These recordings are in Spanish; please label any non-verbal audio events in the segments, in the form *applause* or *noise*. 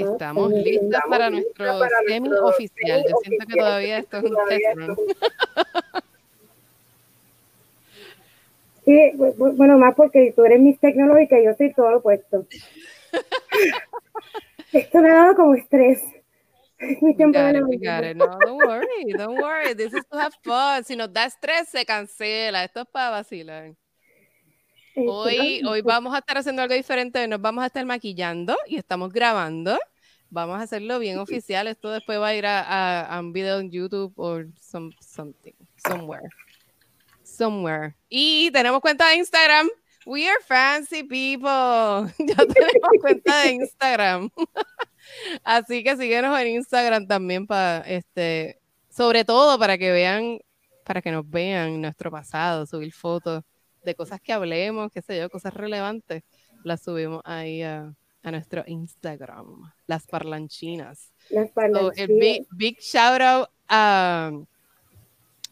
Estamos listas para nuestro semi-oficial. Yo siento que todavía esto es un test *laughs* Sí, bueno, más porque tú eres Miss Tecnológica y yo soy todo lo opuesto. *laughs* Esto me ha dado como estrés. *laughs* Mi tiempo got it, we got it. No, don't worry, don't worry. This is to have fun. Si nos da estrés, se cancela. Esto es para vacilar. Este, hoy, hoy vamos a estar haciendo algo diferente. Nos vamos a estar maquillando y estamos grabando. Vamos a hacerlo bien oficial. Esto después va a ir a, a, un video en YouTube o some, something, somewhere somewhere. Y tenemos cuenta de Instagram. We are fancy people. *laughs* Ya tenemos cuenta de Instagram. *laughs* Así que síguenos en Instagram también para este, sobre todo para que vean, para que nos vean nuestro pasado, subir fotos de cosas que hablemos, qué sé yo, cosas relevantes. Las subimos ahí a, nuestro Instagram, las parlanchinas. Las parlanchinas. big, big shout out a,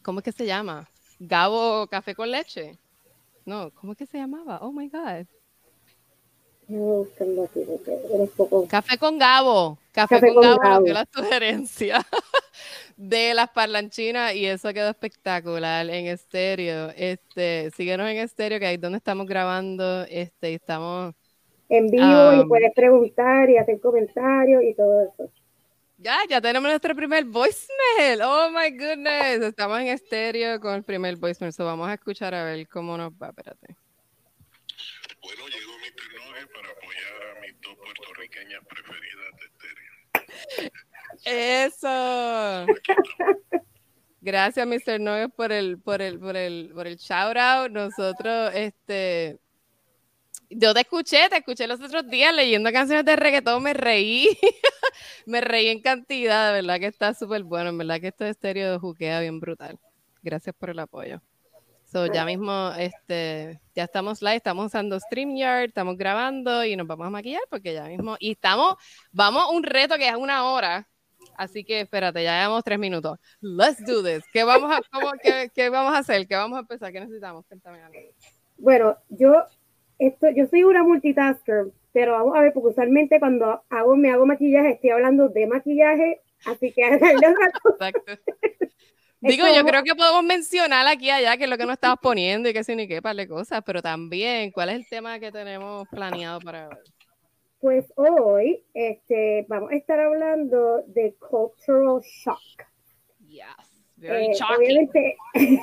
¿cómo es que se llama? Gabo Café con Leche. No, ¿cómo es que se llamaba? Oh my God. Café con Gabo. Café, con, Gabo, dio la sugerencia *laughs* de las parlanchinas y eso quedó espectacular en estéreo. Este, síguenos en estéreo, que ahí es donde estamos grabando. Este, estamos en vivo y puedes preguntar y hacer comentarios y todo eso. Ya, ya tenemos nuestro primer voicemail. Oh my goodness. Estamos en estéreo con el primer voicemail. So vamos a escuchar a ver cómo nos va. Espérate. Bueno, llegó mi tecnología para apoyar a mis dos puertorriqueñas preferidas de estéreo. Eso. Gracias, Mr. Nogue, por el, por el, por el, por el shout out. Nosotros, este, yo te escuché, te escuché los otros días leyendo canciones de reggaetón, me reí, *laughs* me reí en cantidad, de verdad que está súper bueno, en verdad que esto de estéreo juquea bien brutal. Gracias por el apoyo. So, ya mismo, este, ya estamos live, estamos usando StreamYard, estamos grabando y nos vamos a maquillar porque ya mismo, y estamos, vamos un reto que es una hora, así que espérate, ya llevamos tres minutos. Let's do this. ¿Qué vamos a, cómo, qué, qué vamos a hacer? ¿Qué vamos a empezar? ¿Qué necesitamos? Cuéntame. Bueno, yo esto, yo soy una multitasker, pero vamos a ver, porque usualmente cuando hago, me hago maquillaje, estoy hablando de maquillaje, así que *laughs* *laughs* Exacto. Digo, yo creo que podemos mencionar aquí allá que es lo que nos estamos poniendo y que sí ni qué par de cosas, pero también, ¿cuál es el tema que tenemos planeado para hoy? Pues hoy este, vamos a estar hablando de cultural shock. Yes, very eh, obviamente, *laughs*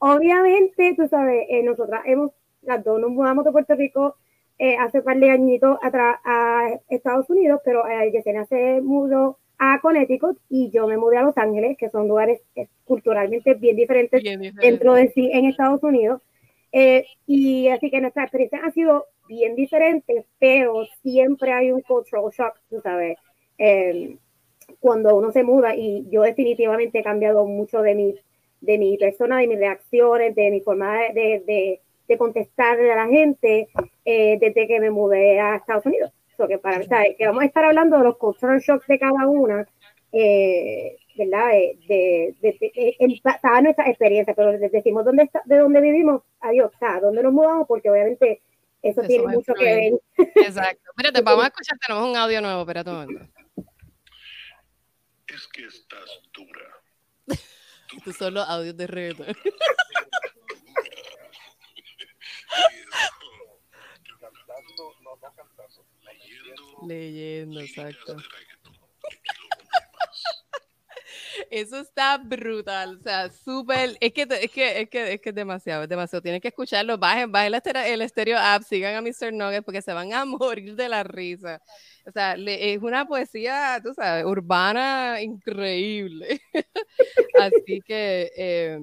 obviamente, tú sabes, eh, nosotras hemos las dos nos mudamos de Puerto Rico eh, hace un par de añitos atrás a Estados Unidos, pero eh, Yesenia se mudó a Connecticut y yo me mudé a Los Ángeles, que son lugares eh, culturalmente bien diferentes dentro de sí en Estados Unidos. Eh, y así que nuestra experiencia ha sido bien diferente, pero siempre hay un cultural shock, tú sabes, em, cuando uno se muda y yo definitivamente he cambiado mucho de mi, de mi persona, de mis reacciones, de mi forma de, de de contestarle a la gente eh, desde que me mudé a Estados Unidos. que, para, que vamos a estar hablando de los cultural shocks de cada una, eh, ¿verdad? De, de, de, nuestra experiencia, pero les decimos dónde está, de dónde vivimos, adiós, está, dónde nos mudamos, porque obviamente eso, tiene mucho que ver. *laughs* Exacto. Espérate, vamos a escuchar, tenemos un audio nuevo, un momento. Es que estás dura. *laughs* Estos son los audios de reto. Leyendo, exacto. Eso está brutal, o sea, súper, es que, es que, es que, es que es demasiado, es demasiado. Tienen que escucharlo, bajen, bajen el estéreo app, sigan a Mr. Nugget porque se van a *laughs* morir de la risa. O sea, es una poesía, tú sabes, urbana increíble. *laughs* Así que eh,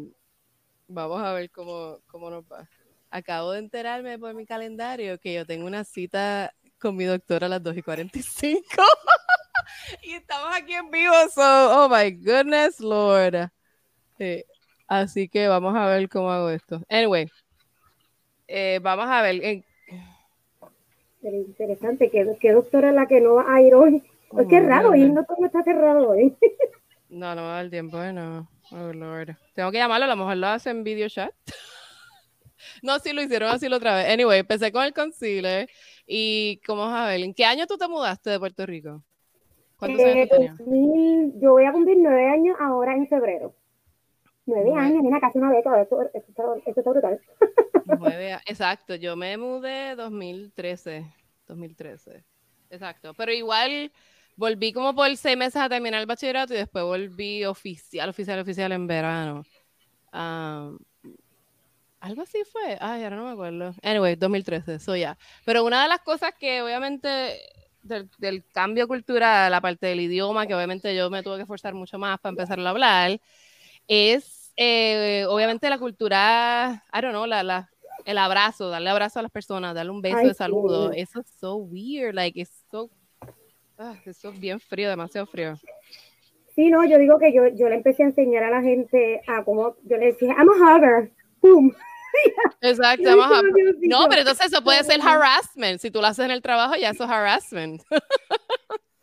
vamos a ver cómo, cómo nos va acabo de enterarme por mi calendario que yo tengo una cita con mi doctora a las 2 y 45. *laughs* y estamos aquí en vivo, so, oh my goodness, Lord. así que vamos a ver cómo hago esto. Anyway, eh, vamos a ver. Eh. interesante, ¿qué, doctora es la que no va a ir hoy? Es que raro, y no todo está cerrado hoy. no, no va a dar tiempo, no. Oh, Lord. Tengo que llamarlo, a lo mejor lo hace en video chat. *laughs* *laughs* No, sí lo hicieron así la otra vez. Anyway, empecé con el concealer. Y cómo a ver, ¿en qué año tú te mudaste de Puerto Rico? ¿Cuántos años eh, Yo voy a cumplir nueve años ahora en febrero. Nueve años, mira, casi una década. Esto, esto, esto está brutal. Nueve, *laughs* exacto, yo me mudé 2013. 2013. Exacto. Pero igual volví como por seis meses a terminar el bachillerato y después volví oficial, oficial, oficial en verano. Algo así fue. Ay, ahora no me acuerdo. Anyway, 2013, eso ya. Pero una de las cosas que obviamente del, cambio cultural, la parte del idioma, que obviamente yo me tuve que esforzar mucho más para empezar a hablar, es eh, obviamente la cultura, I don't know, la, la, el abrazo, darle abrazo a las personas, darle un beso de saludo. Eso es so weird, like, it's so, ah, eso es bien frío, demasiado frío. Sí, no, yo digo que yo, yo le empecé a enseñar a la gente a cómo, yo le decía, I'm a hugger, boom. Exacto, vamos a... No, pero entonces eso puede ser harassment. Si tú lo haces en el trabajo, ya eso es harassment.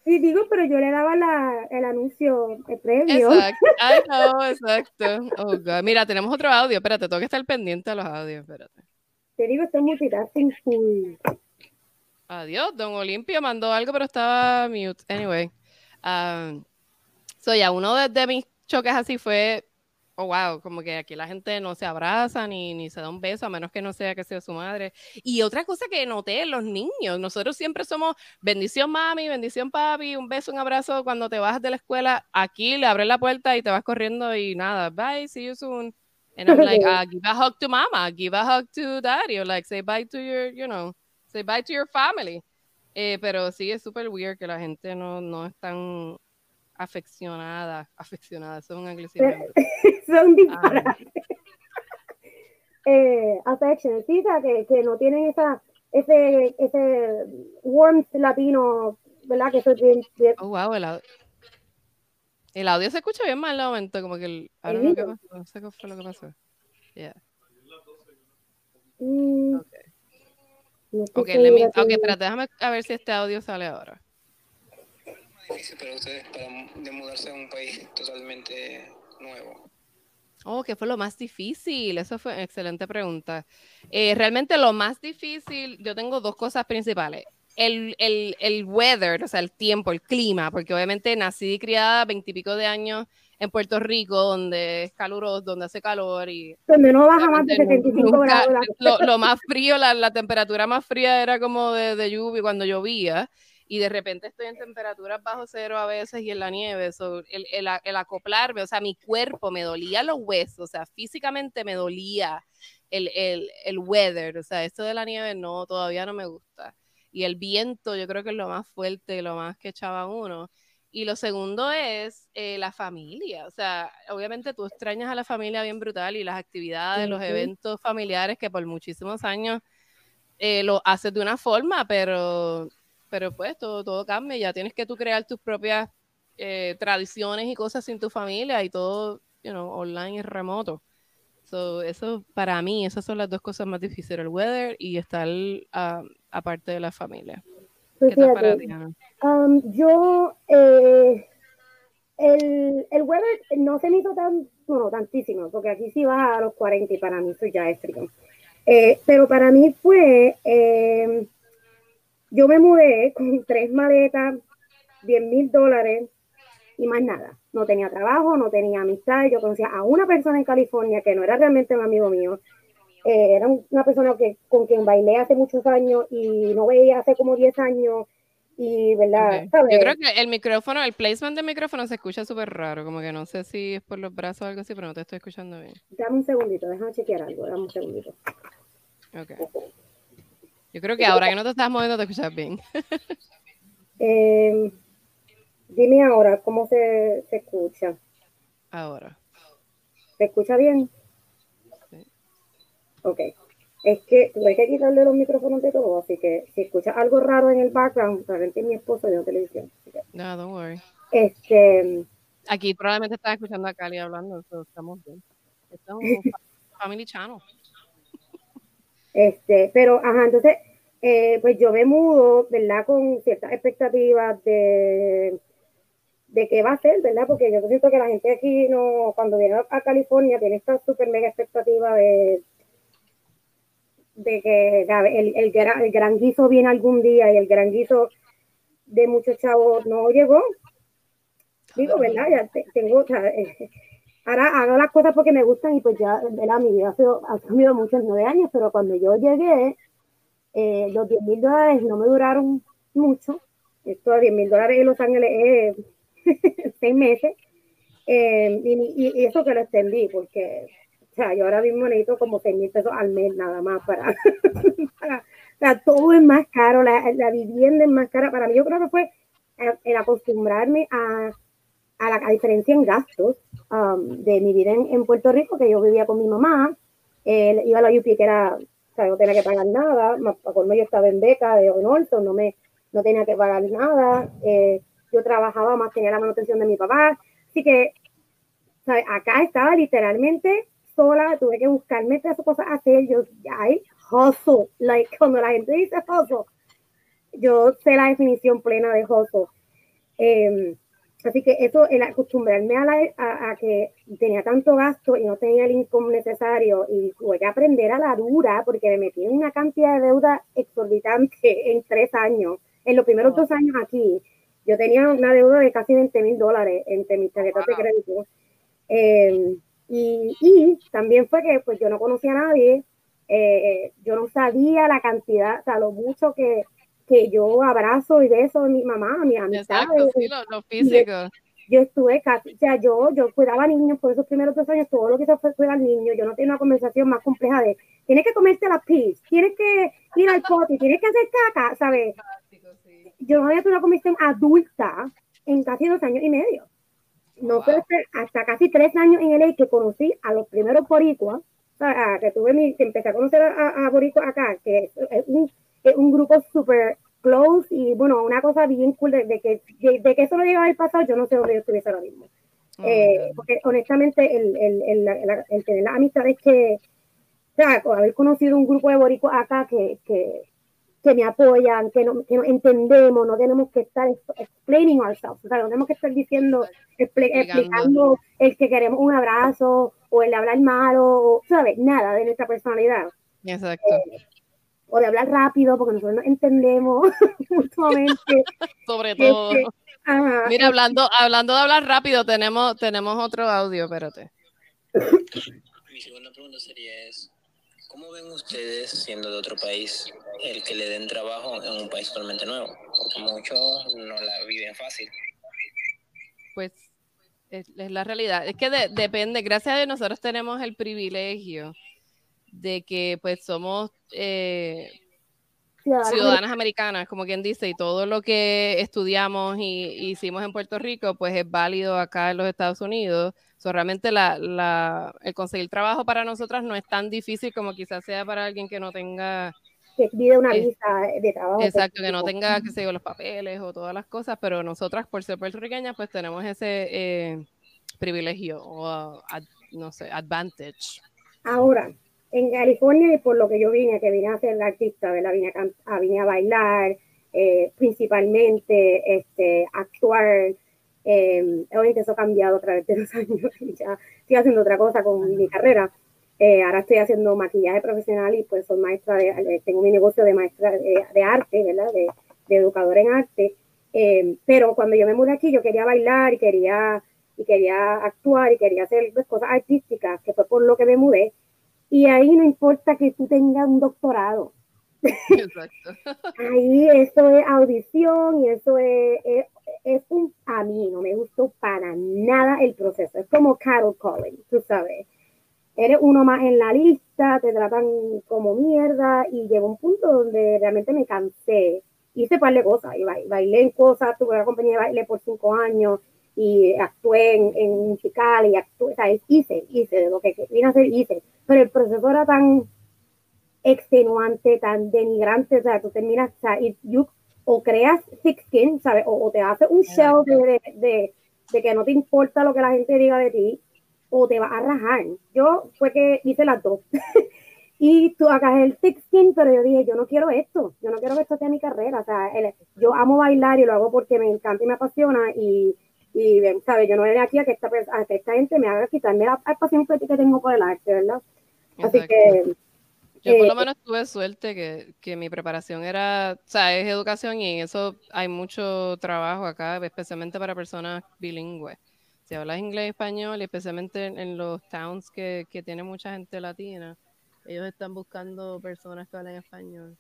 Sí, digo, pero yo le daba la, el anuncio el previo. Exacto. *laughs* Ay, no, exacto. Oh, God. Mira, tenemos otro audio. Espérate, tengo que estar pendiente de los audios. Espérate. Te digo, estoy multitasking full. Adiós, Don Olimpio mandó algo, pero estaba mute. Anyway. Um, so, ya, uno de, de mis choques así fue oh, wow, como que aquí la gente no se abraza ni, ni se da un beso, a menos que no sea que sea su madre. Y otra cosa que noté en los niños, nosotros siempre somos bendición mami, bendición papi, un beso, un abrazo cuando te vas de la escuela, aquí le abres la puerta y te vas corriendo y nada, bye, see you soon. And I'm like, uh, *laughs* give a hug to mama, give a hug to daddy, or like say bye to your, you know, say bye to your family. Eh, pero sí es súper weird que la gente no, no es tan afeccionada, afeccionada, eso es un anglicismo. *laughs* Son disparates. *laughs* eh, affection, sí, que, que no tienen esa, ese, ese warmth latino, ¿verdad? Que eso es bien, Oh, wow, el audio. El audio se escucha bien mal el momento, como que el. Ahora no, qué pasó, no sé qué fue lo que pasó. Yeah. Mm. Okay. No okay, me, okay, espérate, déjame a ver si este audio sale ahora difícil para ustedes para de mudarse a un país totalmente nuevo? Oh, ¿qué fue lo más difícil? Eso fue una excelente pregunta. Eh, realmente lo más difícil, yo tengo dos cosas principales. El, el, el, weather, o sea, el tiempo, el clima, porque obviamente nací y criada veintipico de años en Puerto Rico, donde es caluroso, donde hace calor y... Donde no baja más de 75 grados. Lo, lo, más frío, la, la, temperatura más fría era como de, de lluvia cuando llovía y de repente estoy en temperaturas bajo cero a veces y en la nieve, el, el, el, acoplarme, o sea, mi cuerpo me dolía los huesos, o sea, físicamente me dolía el, el, weather, o sea, esto de la nieve no, todavía no me gusta. Y el viento yo creo que es lo más fuerte, lo más que echaba uno. Y lo segundo es eh, la familia. O sea, obviamente tú extrañas a la familia bien brutal y las actividades, los eventos familiares que por muchísimos años eh, lo haces de una forma, pero pero pues todo, todo cambia, ya tienes que tú crear tus propias eh, tradiciones y cosas sin tu familia y todo, you know, online y remoto. So, eso para mí, esas son las dos cosas más difíciles, el weather y estar uh, aparte de la familia. Pues ¿Qué tal para ti, um, yo, eh, el, el weather no se me hizo tan, bueno, tantísimo, porque aquí sí va a los 40 y para mí eso ya es frío. Eh, pero para mí fue eh, yo me mudé con tres maletas, 10 mil dólares y más nada. No tenía trabajo, no tenía amistad. Yo conocía a una persona en California que no era realmente un amigo mío. Eh, era una persona que, con quien bailé hace muchos años y no veía hace como 10 años. Y, ¿verdad? Yo creo que el micrófono, el placement del micrófono se escucha súper raro. Como que no sé si es por los brazos o algo así, pero no te estoy escuchando bien. Dame un segundito, déjame chequear algo. Dame un segundito. Ok. Yo creo que ahora que no te estás moviendo te escuchas bien. eh, dime ahora, ¿cómo se, se, escucha? Ahora. ¿Se escucha bien? Sí. Ok. Es que tuve que quitarle los micrófonos de todo, así que si escuchas algo raro en el background, realmente mi esposo de televisión. No, don't worry. Este, Aquí probablemente estás escuchando a Cali hablando, pero estamos bien. Estamos *laughs* Family Channel. Este, pero, ajá, entonces, eh, pues yo me mudo, ¿verdad? Con ciertas expectativas de, de qué va a ser, ¿verdad? Porque yo siento que la gente aquí, no, cuando viene a California, tiene esta súper mega expectativa de, de que el, el, el, gran guiso viene algún día y el gran guiso de muchos chavos no llegó. Digo, ¿verdad? Ya tengo, o sea, *laughs* ahora hago las cosas porque me gustan y pues ya, ¿verdad? Mi vida ha, sido, ha cambiado muchos nueve años, pero cuando yo llegué, eh, los 10 mil dólares no me duraron mucho. Esto de 10 mil dólares en Los Ángeles es *laughs* seis meses. Eh, y, y, eso que lo extendí, porque o sea, yo ahora mismo necesito como 6 mil pesos al mes nada más para, *laughs* todo es más caro, la, la, vivienda es más cara. Para mí yo creo que fue el acostumbrarme a, a la diferencia en gastos um, de mi vida en, Puerto Rico, que yo vivía con mi mamá, eh, iba a la UP que era, o sea, no tenía que pagar nada, cuando yo estaba en beca de Onolto, no me, no tenía que pagar nada, eh, yo trabajaba más, tenía la manutención de mi papá, así que, ¿sabes? acá estaba literalmente sola, tuve que buscarme esas cosas a hacer, yo, hay hustle, like, cuando la gente dice hustle, yo sé la definición plena de hustle. Así que eso, el acostumbrarme a, la, a, que tenía tanto gasto y no tenía el income necesario y tuve que aprender a la dura porque me metí en una cantidad de deuda exorbitante en tres años. En los primeros dos años aquí, yo tenía una deuda de casi 20 mil dólares entre mis tarjetas de crédito. Eh, y, y, también fue que pues yo no conocía a nadie, eh, yo no sabía la cantidad, o sea, lo mucho que, que yo abrazo y beso de mi mamá, mi amistad. Exacto, sí, lo, físico. Yo, estuve casi, o sea, yo, yo cuidaba niños por esos primeros dos años, todo lo que hice fue cuidar niños, yo no tenía una conversación más compleja de, tienes que comerte las pis, tienes que ir al pote, tienes que hacer caca, ¿sabes? Yo no había tenido una conversación adulta en casi dos años y medio no fue hasta casi tres años en el que conocí a los primeros boricuas, que tuve mi, que empecé a conocer a, a boricuas acá, que es, un, un grupo súper close y bueno, una cosa bien cool de, que, de, que eso lo llegaba al pasado, yo no sé dónde yo estuviese ahora mismo. Oh, eh, porque honestamente el, el, el, el, tener las amistades que, o sea, haber conocido un grupo de boricuas acá que, que, que me apoyan, que, no, que nos entendemos, no tenemos que estar explaining ourselves, o sea, no tenemos que estar diciendo, explicando el que queremos un abrazo o el de hablar malo, ¿sabes? Nada de nuestra personalidad. Exacto. Eh, o de hablar rápido, porque nosotros nos entendemos *laughs* mutuamente. *laughs* Sobre todo. Este, Mira, hablando, hablando de hablar rápido, tenemos, tenemos otro audio, espérate. Mi segunda pregunta sería es, ¿Cómo ven ustedes, siendo de otro país, el que le den trabajo en un país totalmente nuevo? Porque muchos no la viven fácil. Pues es, la realidad. Es que depende, gracias a Dios nosotros tenemos el privilegio de que pues somos eh, ciudadanas americanas, como quien dice, y todo lo que estudiamos y hicimos en Puerto Rico, pues es válido acá en los Estados Unidos realmente la, la, el conseguir trabajo para nosotras no es tan difícil como quizás sea para alguien que no tenga... Que pide una visa de trabajo. Exacto, que no tenga, que los papeles o todas las cosas, pero nosotras por ser puertorriqueñas pues tenemos ese eh, privilegio o, no sé, advantage. Ahora, en California y por lo que yo vine, que vine a ser artista, ¿verdad? Vine a, vine a bailar, eh, principalmente este, actuar, eh, obviamente eso ha cambiado a través de los *laughs* años y ya estoy haciendo otra cosa con mi carrera. Eh, ahora estoy haciendo maquillaje profesional y pues soy maestra de, tengo mi negocio de maestra de, arte, ¿verdad? De, de, educadora en arte. Eh, pero cuando yo me mudé aquí yo quería bailar y quería, y quería actuar y quería hacer pues, cosas artísticas, que fue por lo que me mudé. Y ahí no importa que tú tengas un doctorado. Exacto. ahí eso es audición y eso es, es es un, a mí no me gustó para nada el proceso. Es como Carol calling, tú sabes. Eres uno más en la lista, te tratan como mierda y llegó un punto donde realmente me cansé. Hice un par de cosas, y bailé en cosas, tuve una compañía de baile por cinco años y actué en, en musical y actué, o sea, hice, hice de lo que vine a hacer, hice. Pero el proceso era tan extenuante, tan denigrante, o sea, tú terminas, o sea, y you o creas thick skin, ¿sabes? O, te hace un show de, de, de, que no te importa lo que la gente diga de ti, o te vas a rajar. Yo fue que hice las dos. *laughs* y tú acá el thick skin, pero yo dije, yo no quiero esto, yo no quiero que esto sea mi carrera. O sea, yo amo bailar y lo hago porque me encanta y me apasiona y, y ¿sabes? Yo no vine aquí a que esta, esta gente me haga quitarme la, pasión que tengo por el arte, ¿verdad? Así que Yo por lo menos tuve suerte que, que, mi preparación era, o sea, es educación y en eso hay mucho trabajo acá, especialmente para personas bilingües. Si hablas inglés y español, y especialmente en, los towns que, que tiene mucha gente latina, ellos están buscando personas que hablen español.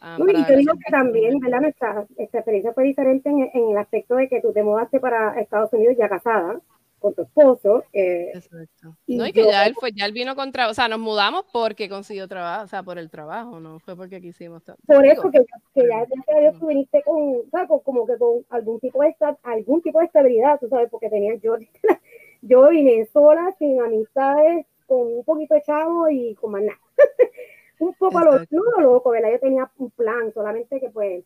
Ah, y yo digo que también, ¿verdad? Nuestra, experiencia fue diferente en, en, el aspecto de que tú te mudaste para Estados Unidos ya casada con tu esposo. Eh, Exacto. no, y que ya él fue, ya él vino contra, o sea, nos mudamos porque consiguió trabajo, o sea, por el trabajo, no fue porque quisimos. Por eso que, que ya, ya tú viniste con, ¿sabes? como que con algún tipo de algún tipo de estabilidad, tú sabes, porque tenía yo, *laughs* yo vine sola, sin amistades, con un poquito de chavo y con más nada. *laughs* un poco lo, no lo loco, ¿verdad? Yo tenía un plan, solamente que pues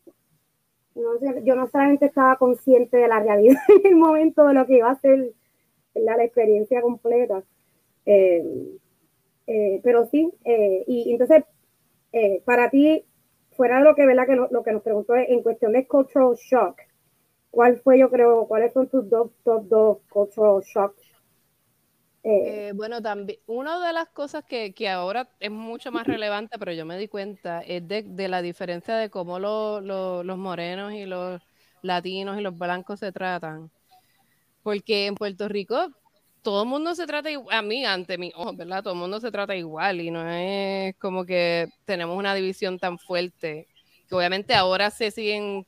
no sé, yo no solamente estaba consciente de la realidad *laughs* en el momento de lo que iba a ser la experiencia completa. Eh, eh, pero sí, eh, y entonces, para ti, fuera de lo que, ¿verdad? que lo, que nos preguntó en cuestión de cultural shock, ¿cuál fue, yo creo, cuáles son tus dos, top dos cultural shocks? bueno, también, una de las cosas que, que, ahora es mucho más relevante, pero yo me di cuenta, es de, de la diferencia de cómo los morenos y los latinos y los blancos se tratan porque en Puerto Rico todo el mundo se trata igual, a mí, ante mi ojo, ¿verdad? Todo el mundo se trata igual y no es como que tenemos una división tan fuerte, que obviamente ahora se siguen,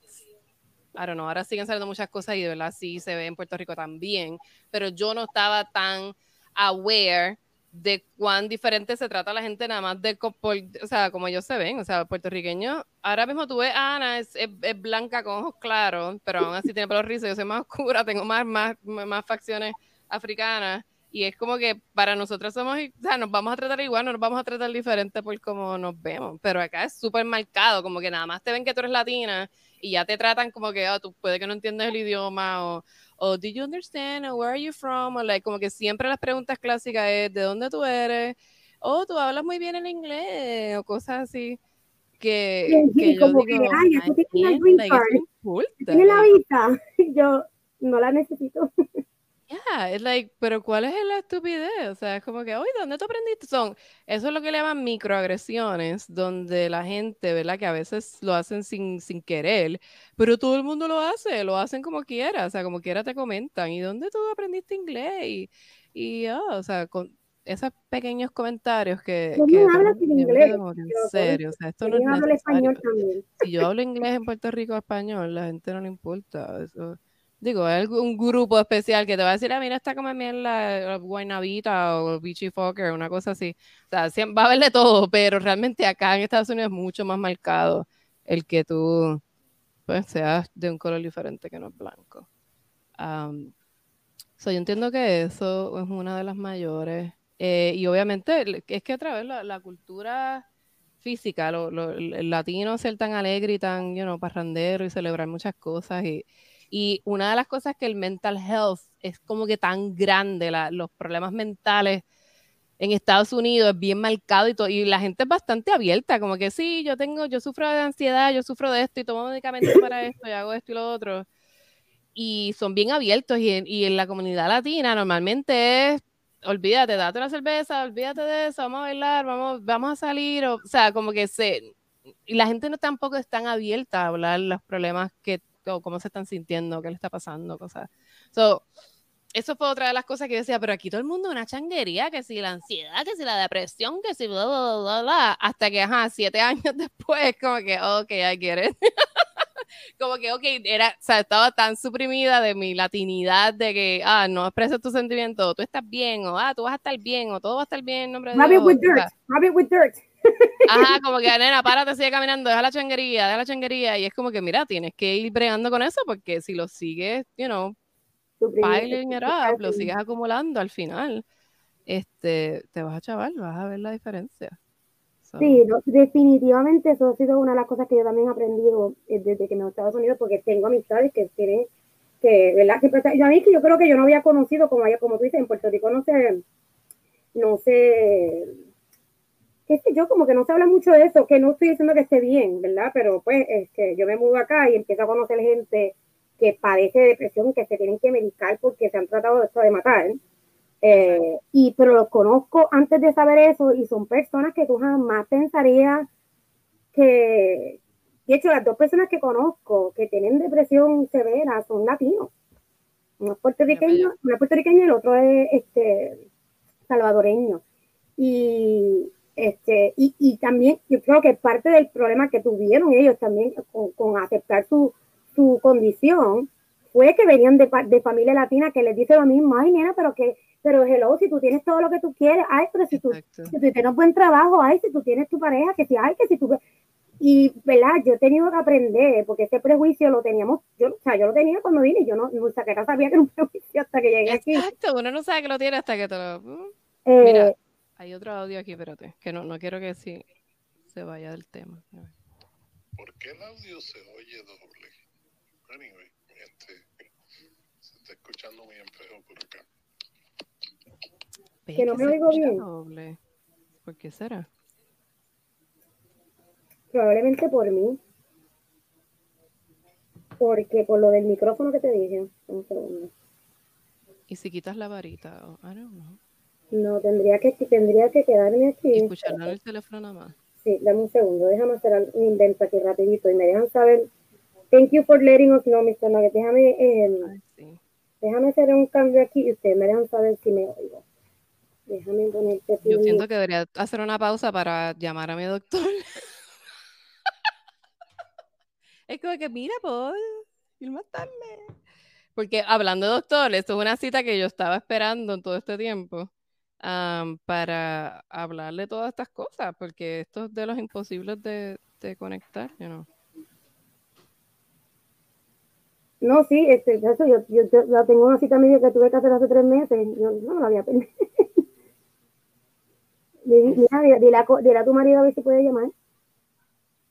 I don't ahora siguen saliendo muchas cosas y de verdad sí se ve en Puerto Rico también, pero yo no estaba tan aware de cuán diferente se trata la gente nada más de, o sea, como ellos se ven, o sea, puertorriqueño, ahora mismo tú ves a Ana, es, es, blanca con ojos claros, pero aún así tiene pelo rizo, yo soy más oscura, tengo más, más, más facciones africanas, y es como que para nosotros somos, o sea, nos vamos a tratar igual, no nos vamos a tratar diferente por cómo nos vemos, pero acá es súper marcado, como que nada más te ven que tú eres latina, y ya te tratan como que, oh, tú puede que no entiendas el idioma, o o did you understand, o where are you from, o like, como que siempre las preguntas clásicas es de dónde tú eres, o oh, tú hablas muy bien el inglés, o cosas así que, que yo digo, que, ay, tú tienes la vista, *laughs* yo no la necesito. *laughs* Yeah, es like, pero ¿cuál es la estupidez? O sea, es como que, oye, ¿dónde tú aprendiste? Son, eso es lo que le llaman microagresiones, donde la gente, ¿verdad? Que a veces lo hacen sin, sin querer, pero todo el mundo lo hace, lo hacen como quiera, o sea, como quiera te comentan, ¿y dónde tú aprendiste inglés? Y, y oh, o sea, con esos pequeños comentarios que... ¿Cómo que hablas en inglés? En serio, o sea, esto no es español también. Si yo hablo inglés en Puerto Rico español, la gente no le importa, eso Digo, hay un grupo especial que te va a decir, ah, mira, está como bien la, Guaynabita o Beachy Fokker, una cosa así. O sea, va a haber de todo, pero realmente acá en Estados Unidos es mucho más marcado el que tú pues, seas de un color diferente que no es blanco. Um, yo entiendo que eso es una de las mayores. Eh, y obviamente es que a través de la, cultura física, lo, el latino ser tan alegre y tan, you know, parrandero y celebrar muchas cosas y y una de las cosas que el mental health es como que tan grande, los problemas mentales en Estados Unidos es bien marcado y, y la gente es bastante abierta, como que sí, yo tengo, yo sufro de ansiedad, yo sufro de esto y tomo medicamentos para *laughs* esto y hago esto y lo otro. Y son bien abiertos y en, y en la comunidad latina normalmente es, olvídate, date una cerveza, olvídate de eso, vamos a bailar, vamos, vamos a salir, o, o sea, como que se, y la gente no tampoco es tan abierta a hablar los problemas que o cómo se están sintiendo, qué le está pasando, cosas. So, eso fue otra de las cosas que decía, pero aquí todo el mundo una changuería, que si la ansiedad, que si la depresión, que si bla, bla, bla, bla, hasta que, ajá, siete *laughs* años después, como que, ok, I get it. *laughs* como que, ok, era, o sea, estaba tan suprimida de mi latinidad de que, ah, no expresas tu sentimiento, tú estás bien, o ah, tú vas a estar bien, o todo va a estar bien, nombre de Dios. with dirt, with dirt. Ajá, como que, nena, párate, sigue caminando, deja la changuería, deja la changuería. Y es como que, mira, tienes que ir bregando con eso porque si lo sigues, you know, piling it up, lo sigues acumulando al final, este, te vas a chaval, vas a ver la diferencia. Sí, definitivamente eso ha sido una de las cosas que yo también he aprendido eh, desde que me he Estados Unidos, porque tengo amistades que tienen, que, ¿verdad? Que, yo a mí que yo creo que yo no había conocido, como, como tú dices, en Puerto Rico no sé no sé qué sé yo, como que no se habla mucho de eso, que no estoy diciendo que esté bien, ¿verdad? Pero pues es que yo me mudo acá y empiezo a conocer gente que padece depresión, que se tienen que medicar porque se han tratado de esto de matar. Eh, y, pero los conozco antes de saber eso y son personas que tú jamás pensarías que, de hecho, las dos personas que conozco que tienen depresión severa son latinos. Uno es puertorriqueño, uno es puertorriqueño y el otro es este, salvadoreño. Y, este, y, y, también yo creo que parte del problema que tuvieron ellos también con, aceptar su, su, condición fue que venían de, de, familia latina que les dice lo mismo, ay nena, pero que, pero hello, si tú tienes todo lo que tú quieres, ay, pero si tú, si tú tienes buen trabajo, ay, si tú tienes tu pareja, que si, ay, que si tú, y, ¿verdad? Yo he tenido que aprender, porque ese prejuicio lo teníamos, yo, o sea, yo lo tenía cuando vine, yo no, no sabía que era un prejuicio hasta que llegué aquí. Exacto, uno no sabe que lo tiene hasta que te lo... Mm. Eh, Mira, hay otro audio aquí, espérate, que no, no quiero que sí se vaya del tema. ¿Por qué el audio se oye doble? Anyway, este, se está escuchando muy feo por acá. Que no me oigo bien. Doble. ¿Por qué será? Probablemente por mí. Porque por lo del micrófono que te dije. Un segundo. ¿Y si quitas la varita? I don't know. No, tendría que, tendría que quedarme aquí. Y escucharlo en el teléfono nada más. Sí, dame un segundo. Déjame hacer un invento aquí rapidito y me dejan saber. Thank you for letting us know, Mr. Nugget. Déjame, eh, déjame hacer un cambio aquí y ustedes me dejan saber si me oigo. Déjame ponerte Yo siento que debería hacer una pausa para llamar a mi doctor. *laughs* Es como que, mira, puedo ir más tarde. Porque hablando de doctor, esto es una cita que yo estaba esperando en todo este tiempo para hablarle de todas estas cosas, porque esto es de los imposibles de, conectar, you know. No, sí, este, eso, yo, yo, yo, tengo una cita media que tuve que hacer hace tres meses, yo no me la había perdido. *laughs* Mira, dile a, dile a tu marido a ver si puede llamar.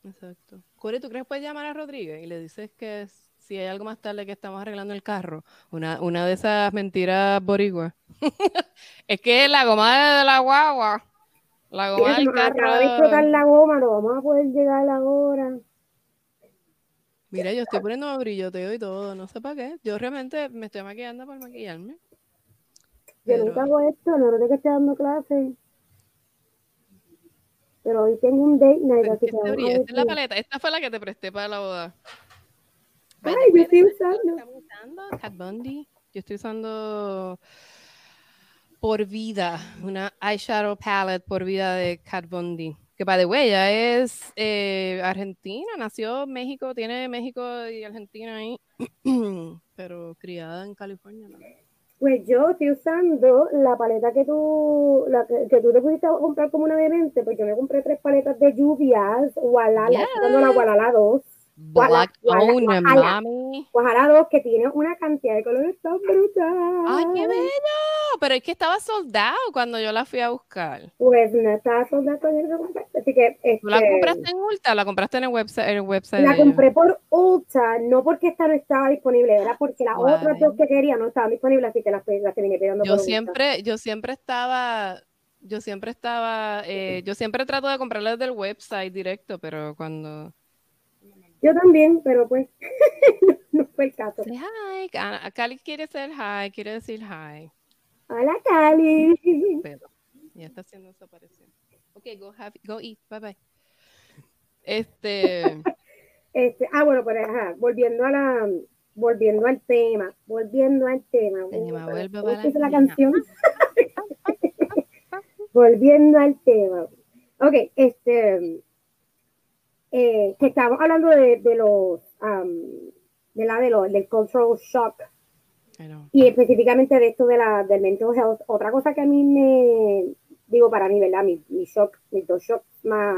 Exacto. Corey, ¿tú crees que puedes llamar a Rodríguez y le dices que si hay algo más tarde que estamos arreglando el carro? Una, una de esas mentiras boriguas. *laughs* es que la goma de la guagua. La goma del carro. Acaba de explotar la goma, no vamos a poder llegar ahora. Mira, yo estoy poniendo brilloteo y todo, no sé para qué. Yo realmente me estoy maquillando para maquillarme. Yo nunca hago esto, no sé que esté dando clases. Pero hoy tengo un date night. Así que esta es la paleta. Esta fue la que te presté para la boda. Ay, yo estoy usando. Cat Bundy. Yo estoy usando por vida, una eyeshadow palette por vida de Cat Bundy. Que, by the way, ella es eh, argentina, nació en México, tiene México y Argentina ahí, *clears throat* pero criada en California. ¿no? Pues yo estoy usando la paleta que tú, la que, tú te pudiste comprar como una demente, pues yo me compré tres paletas de lluvias, Walala, yeah. la Walala 2. Black Owner, mami. Guajara 2 que tiene una cantidad de colores tan brutal. ¡Ay, qué bello! Pero es que estaba soldado cuando yo la fui a buscar. Pues no estaba soldado cuando yo la compré. Así que. Este, ¿Tú la compraste en Ulta o la compraste en el website? En el website la compré por Ulta, no porque esta no estaba disponible, era porque las otras dos que quería no estaban disponibles, así que las, las terminé pidiendo yo siempre, Yo siempre estaba yo siempre estaba, eh, yo siempre trato de comprarlas del website directo, pero cuando yo también, pero pues *laughs* no fue el caso. hi. Cali quiere ser hi, quiere decir hi. Hola, Cali. Pero ya está haciendo desaparecer. Ok, go, have, go eat. Bye bye. Este. *laughs* este ah, bueno, pues ajá, volviendo a la. Volviendo al tema, volviendo al tema. vuelve la canción? *laughs* volviendo al tema. Ok, este eh, que estábamos hablando de, de los, de la, de los, del cultural shock. Y específicamente de esto de la, del mental health. Otra cosa que a mí me, digo para mí, ¿verdad? Mi, mi shock, mis dos shocks más,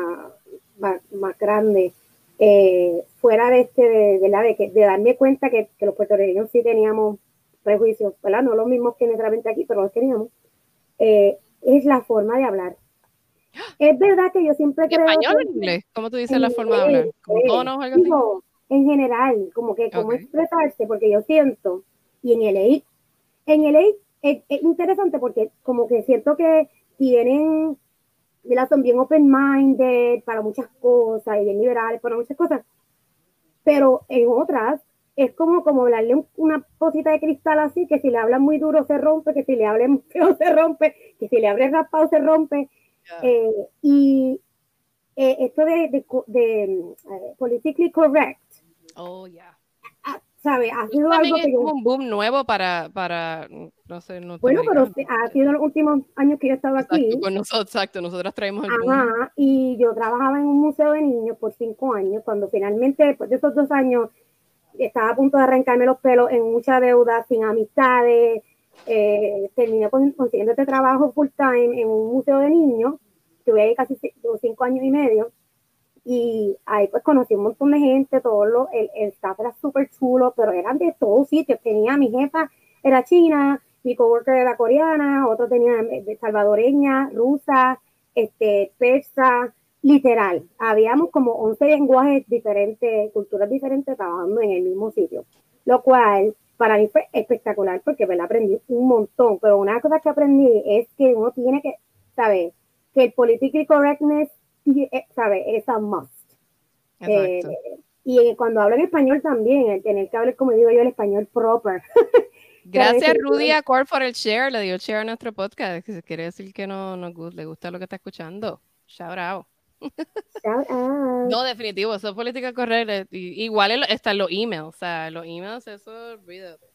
más, más grandes, eh, fuera de este, de, de, que, de darme cuenta que, que, los puertorriqueños sí teníamos prejuicios, ¿verdad? No los mismos que necesariamente aquí, pero los teníamos, eh, es la forma de hablar. Es verdad que yo siempre creo. ¿Español o inglés? ¿Cómo tú dices la forma de hablar? ¿Como tonos o algo así? En general, como que cómo expresarse, porque yo siento, y en el en el es, es, interesante porque como que siento que tienen, son bien open-minded para muchas cosas y bien liberales para muchas cosas, pero en otras es como, como hablarle una cosita de cristal así, que si le hablan muy duro se rompe, que si le hablan feo se rompe, que si le hablan raspado se rompe. Eh, y eh, esto de, de, de eh, politically correct. Oh, yeah. ¿Sabe? Ha sido algo que un boom nuevo para, para no sé, no Bueno, pero ha sido los últimos años que yo estaba aquí. Con nosotros, exacto, nosotros traemos el Ajá, y yo trabajaba en un museo de niños por cinco años, cuando finalmente, después de esos dos años, estaba a punto de arrancarme los pelos en mucha deuda, sin amistades, eh, terminé consiguiendo este trabajo full time en un museo de niños, estuve ahí casi cinco años y medio, y ahí pues conocí un montón de gente, todo lo, el, el staff era súper chulo, pero eran de todos sitios, tenía mi jefa, era china, mi coworker era coreana, otro tenía de salvadoreña, rusa, este, persa, literal, habíamos como 11 lenguajes diferentes, culturas diferentes trabajando en el mismo sitio, lo cual para mí fue espectacular porque me aprendí un montón, pero una cosa que aprendí es que uno tiene que saber que el political correctness, eh, sabe, es a must. Eh, y cuando hablo en español también, el tener que hablar, como digo yo, el español proper. *laughs* Gracias Rudy Accord por el share, le dio share a nuestro podcast, que quiere decir que no, no le gusta lo que está escuchando. Shout out. No, definitivo, eso es política correcta. Igual están los emails, o sea, los emails, eso olvídate.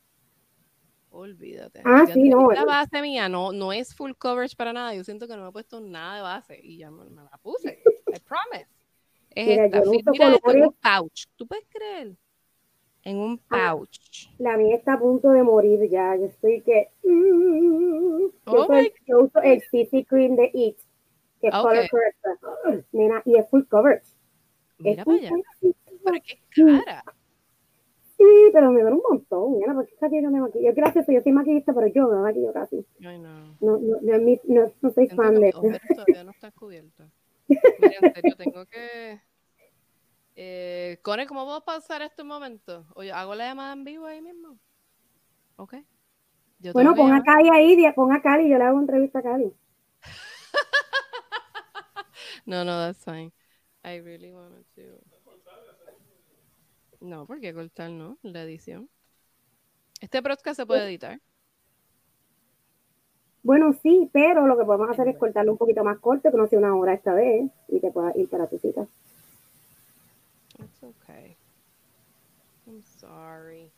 Olvídate. Ah, sí, no. La base mía no, no es full coverage para nada. Yo siento que no me he puesto nada de base y ya me, la puse. I promise. Es mira, esta. Mira en un pouch. ¿Tú puedes creer? En un ah, pouch. La mía está a punto de morir ya. Yo estoy que. Mm, oh yo, uso el CC Cream de It que es color corrector. Nena, y es full coverage. Mira para allá. Pero qué cara. Sí, pero me duele un montón, nena, porque casi yo me maquillo. Gracias, yo soy maquillista, pero yo me maquillo casi. Ay, no. No, no, no, no, no soy fan de todavía no está cubierta. Mira, en serio, tengo que... Eh, Cone, ¿cómo vamos a pasar este momento? Oye, ¿hago la llamada en vivo ahí mismo? Ok. bueno, pon a Cali ahí, pon a Cali, yo le hago entrevista a Cali. No, no, that's fine. I really wanted to. No, porque cortar no, la edición. Este podcast se puede editar. Bueno, sí, pero lo que podemos hacer es cortarlo un poquito más corto, que no sea una hora esta vez, y te puedas ir para tu cita. It's okay. I'm sorry.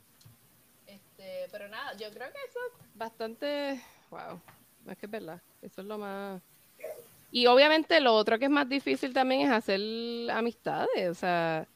Este, pero nada, yo creo que eso es bastante. Wow. Es que es verdad. Eso es lo más. Y obviamente lo otro que es más difícil también es hacer amistades, o sea,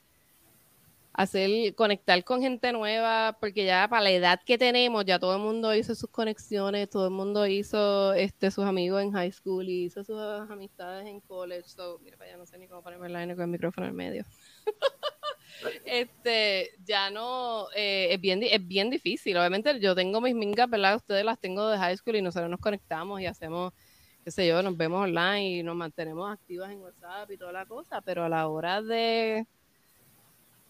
hacer, conectar con gente nueva, porque ya para la edad que tenemos, ya todo el mundo hizo sus conexiones, todo el mundo hizo este, sus amigos en high school y hizo sus amistades en college. So, mira, ya no sé ni cómo ponerme el con el micrófono en medio. *laughs* este, ya no, eh, es, bien, es bien difícil. Obviamente yo tengo mis mingas, ¿verdad? Ustedes las tengo de high school y nosotros nos conectamos y hacemos qué sé yo, nos vemos online y nos mantenemos activas en WhatsApp y toda la cosa, pero a la hora de,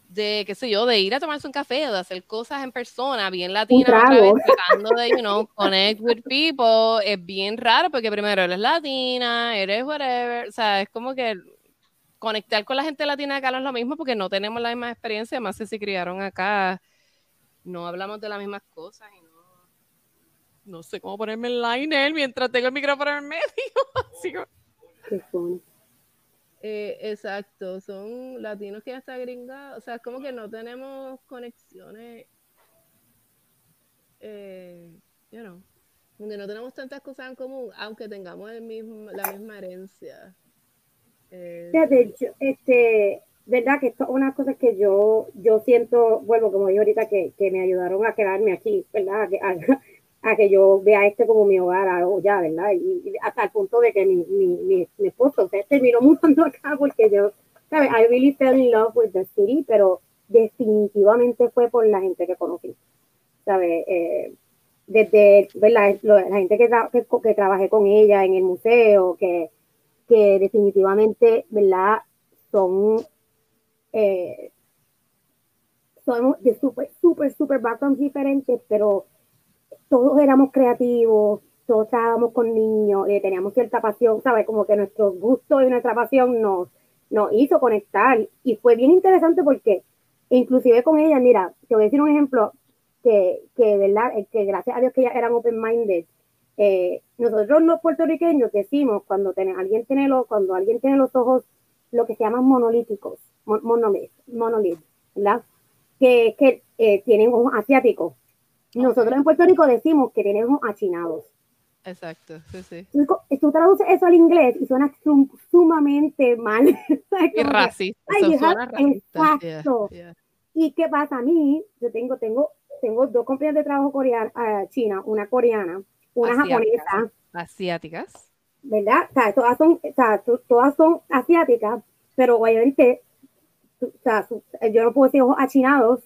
de qué sé yo, de ir a tomarse un café o de hacer cosas en persona, bien latina, tratando de, you know, *laughs* connect with people, es bien raro porque primero eres latina, eres whatever, o sea, es como que conectar con la gente latina acá no es lo mismo porque no tenemos la misma experiencia, más si se criaron acá, no hablamos de las mismas cosas y no sé cómo ponerme el liner mientras tengo el micrófono en medio. *laughs* eh, exacto, son latinos que ya están gringados, o sea, es como que no tenemos conexiones, eh, you know, donde no tenemos tantas cosas en común, aunque tengamos el mismo, la misma herencia. Eh, de hecho, este, verdad que esto es una cosa que yo, yo siento, bueno, como dije ahorita, que, que me ayudaron a quedarme aquí, ¿verdad? Que, a que yo vea este como mi hogar algo ya, ¿verdad? Y, hasta el punto de que mi, mi, mi, esposo se terminó *laughs* mudando acá porque yo, ¿sabes? I really fell in love with the city, pero definitivamente fue por la gente que conocí, ¿sabes? Eh, desde, ¿verdad? La gente que, que, que, trabajé con ella en el museo, que, que definitivamente, ¿verdad? Son, eh, de súper, súper, súper backgrounds diferentes, pero todos éramos creativos, todos estábamos con niños, eh, teníamos cierta pasión, ¿sabes? Como que nuestro gusto y nuestra pasión nos, nos hizo conectar. Y fue bien interesante porque inclusive con ella, mira, te voy a decir un ejemplo que, que, ¿verdad? Eh, que gracias a Dios que ya eran open-minded. Eh, nosotros los puertorriqueños decimos cuando tiene, alguien tiene los, cuando alguien tiene los ojos lo que se llaman monolíticos, monolith, monolith, ¿verdad? Que, que eh, tienen ojos asiáticos. Nosotros en Puerto Rico decimos que tienen ojos achinados. Exacto, sí, sí. Tú, traduces eso al inglés y suena sumamente mal. *laughs* y racista. Ay, suena racista. Exacto. ¿Y qué pasa? A mí, yo tengo, tengo, tengo dos compañeras de trabajo coreana, uh, china, una coreana, una japonesa. Asiáticas. ¿Verdad? O sea, todas son, o sea, todas son asiáticas, pero obviamente, o sea, yo no puedo decir ojos achinados.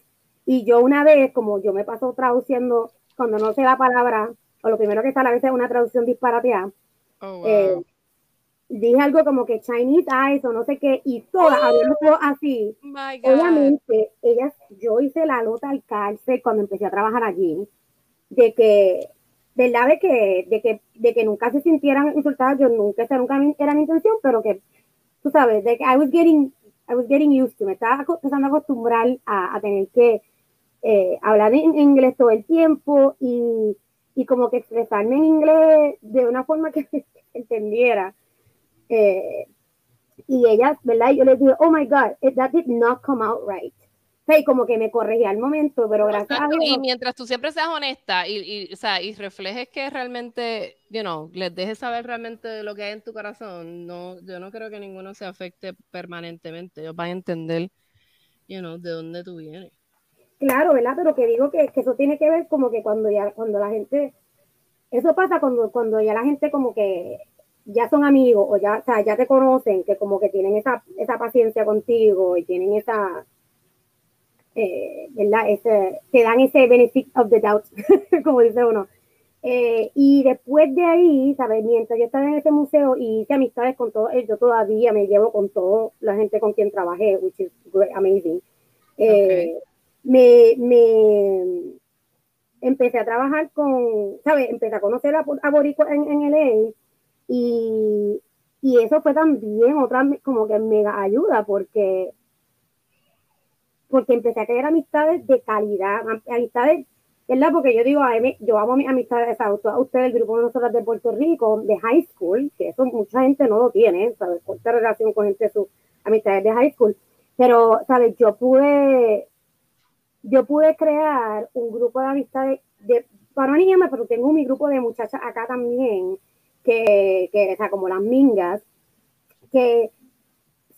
Y yo una vez, como yo me paso traduciendo, cuando no sé la palabra, o lo primero que sale a veces es una traducción disparateada. Oh, eh, dije algo como que Chinese eyes o no sé qué, y todas oh, así. Obviamente, ellas, yo hice la nota al cárcel cuando empecé a trabajar allí, de que, ¿verdad? De que, de que, de que nunca se sintieran insultadas, yo nunca, esa nunca era mi intención, pero que, tú sabes, de que I was getting, I was getting used to, me estaba empezando a acostumbrar a, a tener que eh, hablar en inglés todo el tiempo y y como que expresarme en inglés de una forma que se *laughs* entendiera. Eh, y ella, ¿verdad? Yo le dije, oh my God, that did not come out right. O como que me corregía al momento, pero gracias a Dios. Y mientras tú siempre seas honesta y, y, o sea, y reflejes que realmente, you know, les dejes saber realmente lo que hay en tu corazón, no, yo no creo que ninguno se afecte permanentemente. Ellos van a entender, you know, de dónde tú vienes. Claro, ¿verdad? Pero que digo que, eso tiene que ver como que cuando ya, cuando la gente, eso pasa cuando, cuando ya la gente como que ya son amigos o ya, o sea, ya te conocen, que como que tienen esa, esa paciencia contigo y tienen esa, eh, ¿verdad? Ese, te dan ese benefit of the doubt, *laughs* como dice uno. Eh, y después de ahí, ¿sabes? Mientras yo estaba en ese museo y hice amistades con todos, yo todavía me llevo con toda la gente con quien trabajé, which is great, amazing. Eh, me, me empecé a trabajar con, ¿sabes? Empecé a conocer a, a en, en LA y, y eso fue también otra como que mega ayuda porque porque empecé a crear amistades de calidad, amistades, ¿verdad? Porque yo digo, a mí, yo amo mis amistades, a ustedes, el grupo de nosotras de Puerto Rico, de high school, que eso mucha gente no lo tiene, ¿sabes? Corta relación con gente sus amistades de high school, pero, ¿sabes? Yo pude yo pude crear un grupo de amistades de para niña, pero tengo mi grupo de muchachas acá también, que, que o sea, como las mingas, que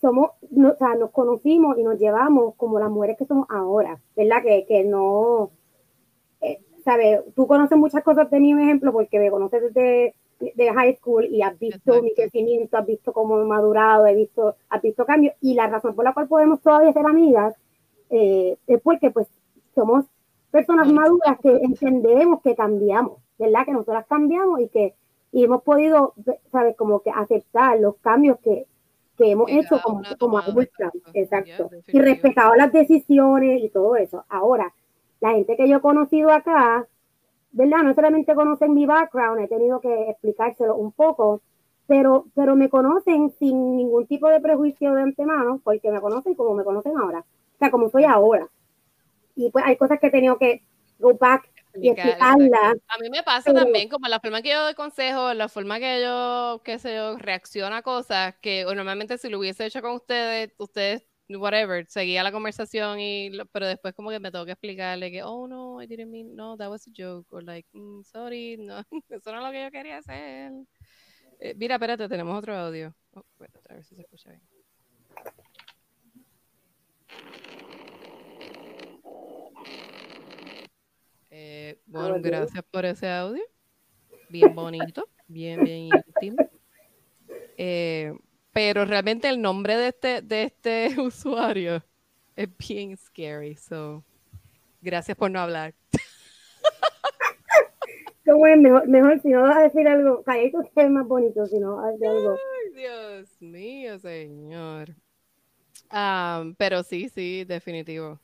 somos, o sea, nos conocimos y nos llevamos como las mujeres que somos ahora, ¿verdad? Que, que no, eh, ¿sabes? Tú conoces muchas cosas de mi ejemplo, porque me conoces desde de high school y has visto mi crecimiento, has visto cómo he madurado, he visto, has visto cambios, y la razón por la cual podemos todavía ser amigas eh, es porque pues somos personas maduras que entendemos que cambiamos, ¿verdad? Que nosotras cambiamos y que y hemos podido, ¿sabes? Como que aceptar los cambios que, que hemos hecho como, como adultas. Exacto. y respetado las decisiones y todo eso. Ahora, la gente que yo he conocido acá, ¿verdad? No solamente conocen mi background, he tenido que explicárselo un poco, pero, pero me conocen sin ningún tipo de prejuicio de antemano, porque me conocen como me conocen ahora. Sea, como soy ahora y pues hay cosas que he tenido que go back y explicarlas. A mí me pasa también, como la forma que yo doy consejos, la forma que yo, qué sé yo, reacciona a cosas que normalmente si lo hubiese hecho con ustedes, ustedes, whatever, seguía la conversación, y pero después como que me tengo que explicarle que, oh no, I didn't mean, no, that was a joke, o like, mm, sorry, no, *laughs* eso no es lo que yo quería hacer. Eh, mira, espérate, tenemos otro audio. Oh, a ver si se escucha bien. Eh, bueno, gracias por ese audio. Bien bonito, bien, bien íntimo. Eh, pero realmente el nombre de este, de este *laughs* usuario es bien scary. So, gracias por no hablar. Es mejor, mejor si no vas a decir algo, calladito es más bonito, si no vas algo. Ay, Dios mío, señor. Ah, pero sí, sí, definitivo.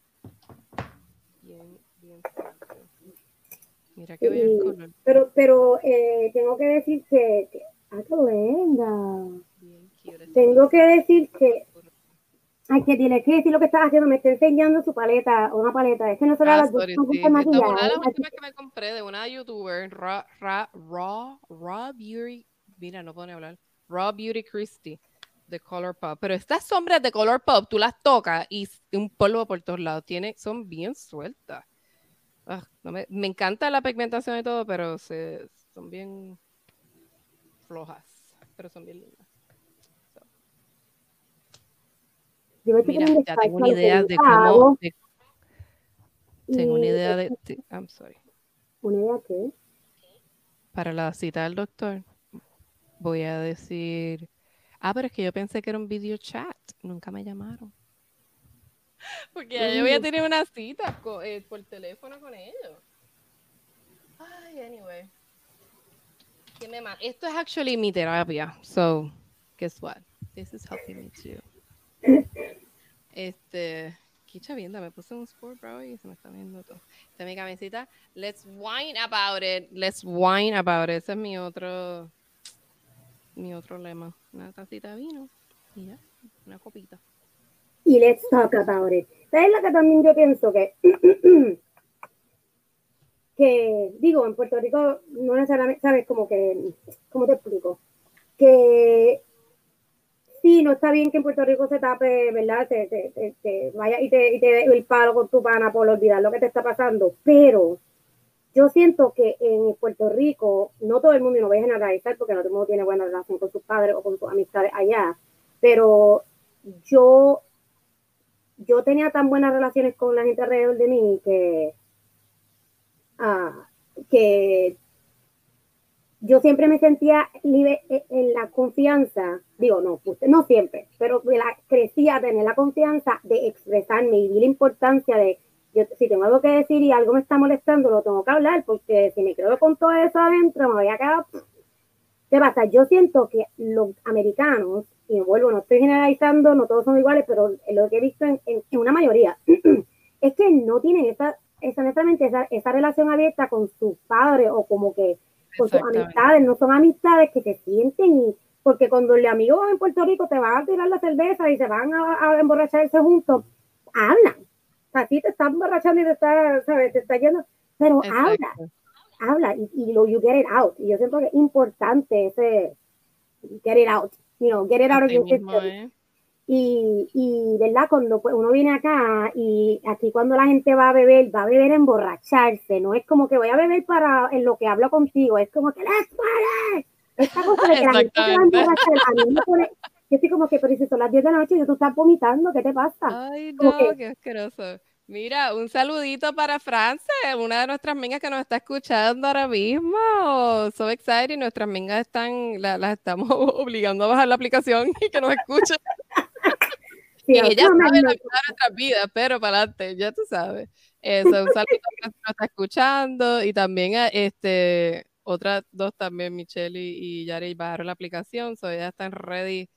Mira qué bien color. Pero, pero eh, tengo que decir que, que ah, qué linda. Tengo que decir que Ay, que tiene que decir lo que estás haciendo. Me está enseñando su paleta, una paleta. Es que no se la ah, sorry, sí. Esta una de las últimas que me compré de una youtuber, Raw, Raw, Raw, Beauty. Mira, no puedo hablar. Raw Beauty Christie de Color Pop. Pero estas sombras de Color Pop, tú las tocas y un polvo por todos lados. Tiene, son bien sueltas. Ah, me, me, encanta la pigmentación y todo, pero se, son bien flojas. Pero son bien lindas. Mira, ya tengo una idea de cómo. tengo una idea de, I'm sorry. ¿Una idea qué? Para la cita del doctor, voy a decir. Ah, pero es que yo pensé que era un video chat. Nunca me llamaron. Porque ya yo voy a tener una cita eh, por teléfono con ellos. Ay, anyway. ¿Qué me Esto es actually mi terapia. So, guess what? This is helping me too. Este, qué chavienda, me puse un sport bro y se me está viendo todo. Esta es mi camisita. Let's wine about it. Let's wine about it. Ese es mi otro, mi otro lema. Una tacita de vino y ya, una copita. Y let's talk about it. ¿Sabes lo que también yo pienso que *clears throat* que digo en Puerto Rico no necesariamente sabes como que cómo te explico que sí, no está bien que en Puerto Rico se tape, ¿verdad? Te, vaya y te, y te dé el palo con tu pana por olvidar lo que te está pasando, pero yo siento que en Puerto Rico, no todo el mundo, y no voy a generalizar porque no todo el mundo tiene buena relación con sus padres o con sus amistades allá, pero yo, yo tenía tan buenas relaciones con la gente alrededor de mí que, ah, que yo siempre me sentía libre eh, en la confianza, digo, no, no siempre, pero crecía tener la confianza de expresarme y vi la importancia de, yo, si tengo algo que decir y algo me está molestando, lo tengo que hablar, porque si me quedo con todo eso adentro, me voy a quedar... ¿Qué pasa? Yo siento que los americanos, y vuelvo, no estoy generalizando, no todos son iguales, pero lo que he visto en, una mayoría, *clears throat* es que no tienen esa, esa honestamente, esa, esa relación abierta con sus padres o como que con sus amistades, no son amistades que se sienten y porque cuando el amigo en Puerto Rico te van a tirar la cerveza y se van a, emborracharse juntos, hablan. Sea, sí te están emborrachando y te está, ¿sabes? Te está yendo, pero habla, habla y, lo you get it out. Y yo siento que es importante ese get it out, you know, get it out of your system. Y, y, ¿verdad? Cuando pues, uno viene acá y aquí cuando la gente va a beber, va a beber a emborracharse, no es como que voy a beber para en lo que hablo contigo, es como que ¡let's party! Esta cosa de que la gente se va a emborrachar, a mí me pone, yo estoy como que, pero si son las 10 de la noche y tú estás vomitando, ¿qué te pasa? Ay, no, qué asqueroso. Mira, un saludito para France, una de nuestras amigas que nos está escuchando ahora mismo. So excited. Nuestras amigas están, las estamos *laughs* obligando a bajar la aplicación y que nos escuchen. *laughs* Sí, ella sabe la vida de nuestras vidas, pero para adelante, ya tú sabes. Eso, un saludo que nos está escuchando y también a este, otras dos también, Michelle y, Yari, bajaron la aplicación, so ellas están ready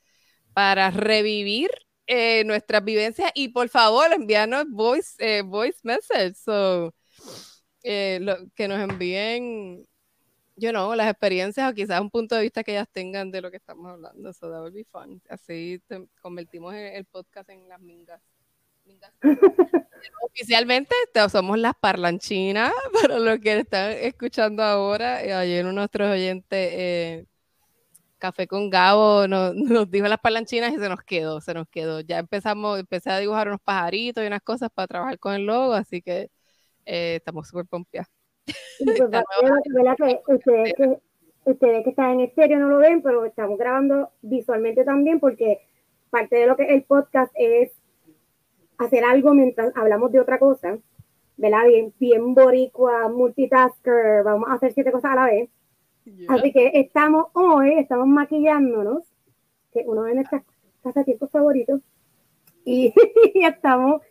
para revivir eh, nuestras vivencias y por favor envíanos voice, eh, voice message, so, eh, que nos envíen yo no, las experiencias o quizás un punto de vista que ellas tengan de lo que estamos hablando. So that would be fun. Así convertimos el, podcast en las mingas. *laughs* Oficialmente somos las parlanchinas, *laughs* para los que están escuchando ahora. Ayer nuestros oyentes, Café con Gabo, nos, *laughs* nos, dijo las parlanchinas y se nos quedó, se nos quedó. Ya empezamos, empecé a dibujar unos pajaritos y unas cosas para trabajar con el logo, así que eh, estamos súper pompeados. Pues, *laughs* ustedes, que, ustedes que están en estéreo no lo ven, pero estamos grabando visualmente también porque parte de lo que el podcast es hacer algo mientras hablamos de otra cosa, ¿verdad? Bien, bien boricua, multitasker, vamos a hacer siete cosas a la vez. Así que estamos hoy, estamos maquillándonos, que uno de nuestros pasatiempos favoritos, y *laughs* estamos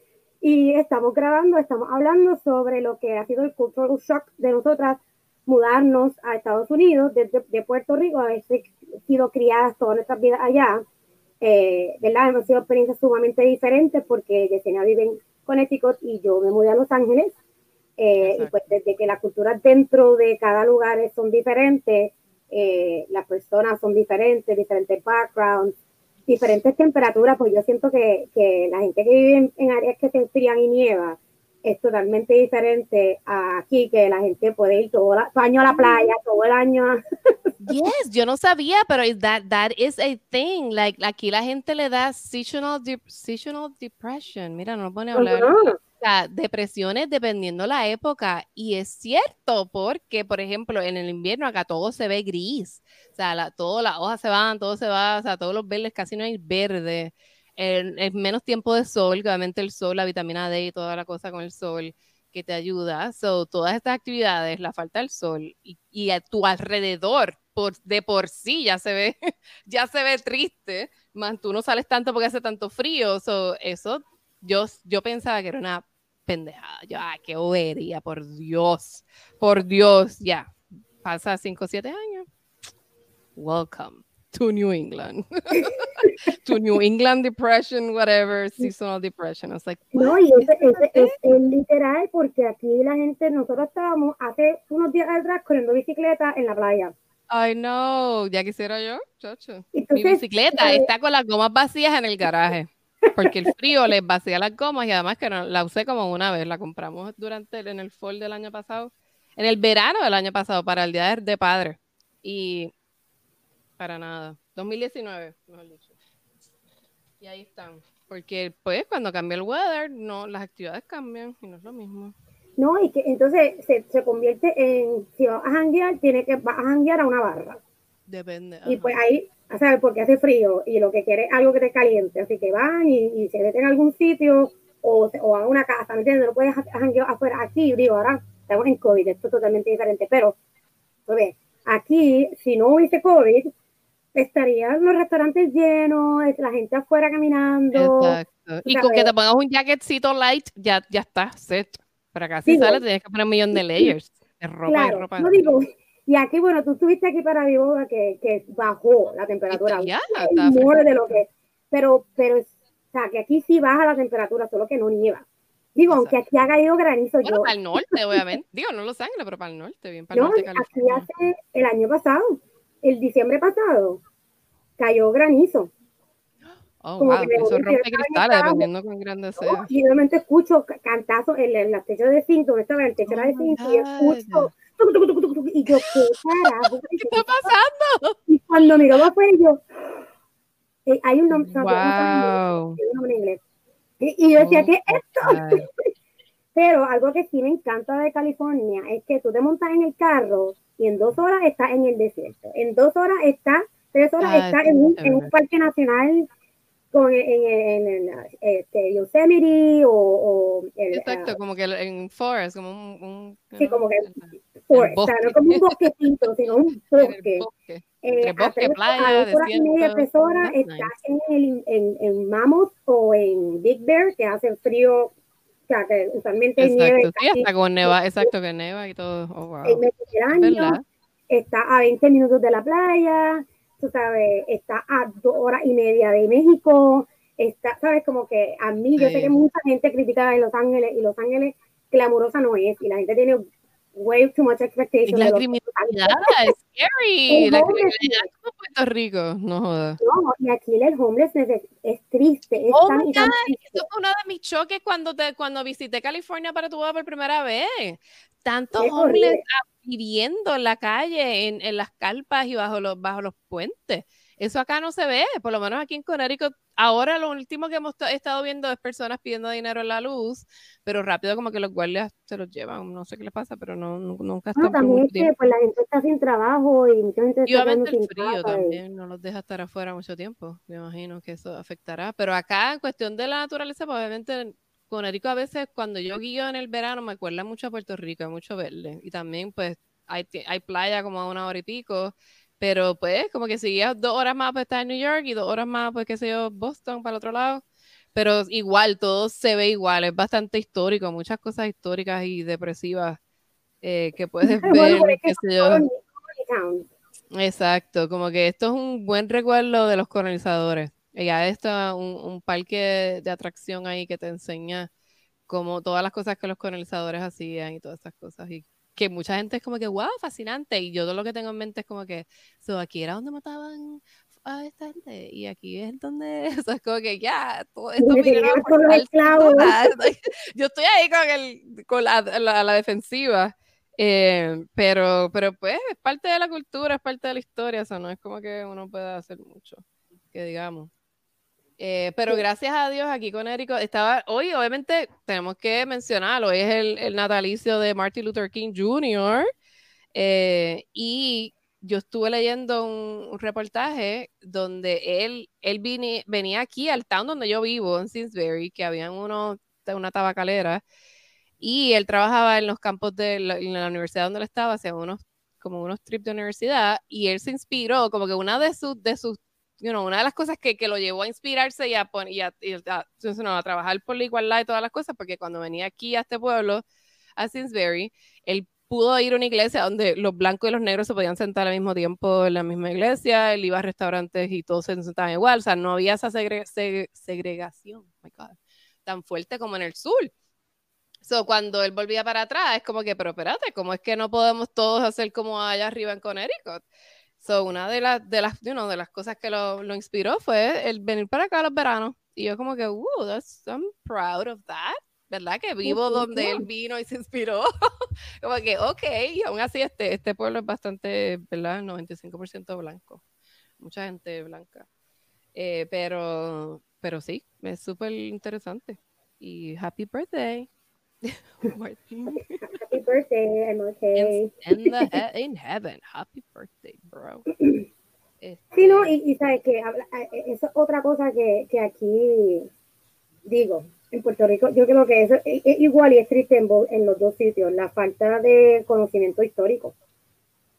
y estamos grabando, estamos hablando sobre lo que ha sido el cultural shock de nosotras mudarnos a Estados Unidos desde de Puerto Rico, haber sido criadas todas nuestras vidas allá. Eh, ¿verdad? Hemos sido experiencias sumamente diferentes porque Yesenia vive en Connecticut y yo me mudé a Los Ángeles. Eh, y pues desde que las culturas dentro de cada lugar son diferentes, eh, las personas son diferentes, diferentes backgrounds, diferentes temperaturas, pues yo siento que, que la gente que vive en, áreas que se enfrían y nieva es totalmente diferente a aquí, que la gente puede ir todo el año a la playa, todo el año. *laughs* yes, yo no sabía, pero that, that is a thing. Like, aquí la gente le da seasonal, seasonal depression. Mira, no lo pone a hablar depresiones dependiendo la época. Y es cierto, porque, por ejemplo, en el invierno acá todo se ve gris. O sea, la, todas las hojas se van, todo se va, o sea, todos los verdes, casi no hay verde. Es menos tiempo de sol, obviamente el sol, la vitamina D y toda la cosa con el sol que te ayuda. So, todas estas actividades, la falta del sol y, y a tu alrededor, por, de por sí ya se ve, *laughs* ya se ve triste, más tú no sales tanto porque hace tanto frío. So, eso yo, yo pensaba que era una pendejada. Ya, qué bobería, por Dios. Por Dios, ya. Pasa 5 o 7 años. Welcome to New England. *laughs* to New England depression, whatever, seasonal depression. I was like, no, y es, es, es, literal porque aquí la gente, nosotros estábamos hace unos días atrás corriendo bicicleta en la playa. I know, ya quisiera yo, chacho. Mi bicicleta eh, está con las gomas vacías en el garaje porque el frío les vacía las gomas y además que no, la usé como una vez, la compramos durante en el fall del año pasado, en el verano del año pasado para el día de padre y para nada, 2019, mejor dicho. Y ahí están, porque pues cuando cambia el weather, no, las actividades cambian y no es lo mismo. No, y que entonces se, se convierte en, si vas a janguear, tiene que, vas a janguear a una barra. Depende. Y pues ahí ¿sabes? Porque hace frío y lo que quiere es algo que te caliente. Así que van y, se meten en algún sitio o, o a una casa, ¿me entiendes? No puedes janguear afuera. Aquí, digo, ahora estamos en COVID, esto es totalmente diferente. Pero, pues, aquí, si no hubiese COVID, estarían los restaurantes llenos, la gente afuera caminando. Exacto. Y con que te pongas un jacketcito light, ya, ya está set. Para acá si sale, tienes que poner un millón de layers de ropa y ropa. No digo, y aquí, bueno, tú estuviste aquí para mi boda que, que bajó la temperatura. Ya, de lo que, pero, pero, o sea, que aquí sí baja la temperatura, solo que no nieva. Digo, aunque aquí ha caído granizo. Bueno, yo, para el norte, obviamente. Digo, no Los Ángeles, pero para el norte, bien para el norte. Aquí hace el año pasado, el diciembre pasado, cayó granizo. Oh, wow, eso rompe cristales, dependiendo con grande sea. y realmente escucho cantazos en, el techo de zinc, donde estaba el techo de oh zinc, y escucho y yo, ¿qué carajo? ¿Qué está pasando? Y cuando miró afuera, yo, eh, hay un nombre, wow. un nombre en inglés. Y, y yo decía, ¿qué es esto? *laughs* Pero algo que sí me encanta de California es que tú te montas en el carro y en dos horas estás en el desierto. En dos horas estás, tres horas estás en un, en un parque nacional con, en, en, este, Yosemite o, o Exacto, como que en forest, como un, sí, como que forest, o sea, no como un bosquecito, sino un *laughs* bosque. bosque. Eh, bosque, playa, desierto. y media, tres horas, estás en, el, en, en Mammoth o en Big Bear, que hace frío, o sea, que usualmente exacto, nieve. Sí, hasta con neva, exacto, que neva y todo. Oh, wow. El Mediterráneo, está a 20 minutos de la playa, tú sabes, está a dos horas y media de México, está, sabes, como que a mí, yo sé que mucha gente critica en Los Ángeles y LosÁngeles glamurosa no es, y la gente tiene way too much expectation. La *laughs* criminalidad es scary. La criminalidad como Puerto Rico, no jodas. No, y aquí el homelessness es, es triste. Es oh tan, my God. Eso fue uno de mis choques cuando, te, cuando visité California para tu boda por primera vez. Tantos hombres viviendo en la calle, en, en, las carpas y bajo los, bajo los puentes. Eso acá no se ve, por lo menos aquí en Connecticut. Ahora lo último que hemos estado viendo es personas pidiendo dinero en la luz, pero rápido como que los guardias se los llevan. No sé qué les pasa, pero no, nunca están. No, también es que pues, la gente está sin trabajo y mucha gente y obviamente el frío también no los deja estar afuera mucho tiempo. Me imagino que eso afectará. Pero acá, en cuestión de la naturaleza, pues obviamente Conérico a veces cuando yo guío en el verano me acuerda mucho a Puerto Rico, hay mucho verde. Y también pues hay, hay playa como a una hora y pico, pero pues como que seguía dos horas más pues estar en New York y dos horas más pues qué sé yo, Boston para el otro lado. Pero igual, todo se ve igual, es bastante histórico, muchas cosas históricas y depresivas eh, que puedes *laughs* ver, qué sé yo. Exacto, como que esto es un buen recuerdo de los colonizadores. Ya está un, un, parque de atracción ahí que te enseña como todas las cosas que los colonizadores hacían y todas esas cosas. Y que mucha gente es como que, wow, fascinante. Y yo todo lo que tengo en mente es como que, so, aquí era donde mataban a esta gente y aquí es donde *laughs* eso es como que ya todo esto *laughs* yo estoy ahí con el con la, la, defensiva eh, pero pero pues es parte de la cultura es parte de la historia o sea no es como que uno pueda hacer mucho que digamos eh, pero gracias a Dios aquí con Érico estaba hoy obviamente tenemos que mencionarlo hoy es el, el natalicio de Martin Luther King Jr. Eh, y yo estuve leyendo un, reportaje donde él, él venía aquí al town donde yo vivo, en Simsbury, que habían uno, una tabacalera, y él trabajaba en los campos de la, en la universidad donde él estaba, hacía unos, como unos trips de universidad, y él se inspiró, como que una de sus, de sus you know, una de las cosas que, que, lo llevó a inspirarse y a, y a, a, trabajar por la igualdad y todas las cosas, porque cuando venía aquí a este pueblo, a Simsbury, él pudo ir a una iglesia donde los blancos y los negros se podían sentar al mismo tiempo en la misma iglesia, él iba a restaurantes y todos se sentaban igual, o sea, no había esa segregación oh tan fuerte como en el sur. So, cuando él volvía para atrás, es como que, pero espérate, ¿cómo es que no podemos todos hacer como allá arriba en Connecticut? So, una de, las de, las, you de las cosas que lo, lo, inspiró fue el venir para acá a los veranos. Y yo como que, uh, that's, I'm proud of that. ¿verdad? Que vivo donde él vino y se inspiró. *laughs* Como que, ok, y aún así este, este pueblo es bastante, ¿verdad? 95% blanco. Mucha gente blanca. Eh, pero, pero sí, es súper interesante. Y happy birthday. *laughs* happy birthday, I'm okay. In, the, in heaven, happy birthday, bro. Sí, no, y, y sabes que e, es otra cosa que, que aquí digo, en Puerto Rico, yo creo que eso es, igual y es triste en, los dos sitios, la falta de conocimiento histórico.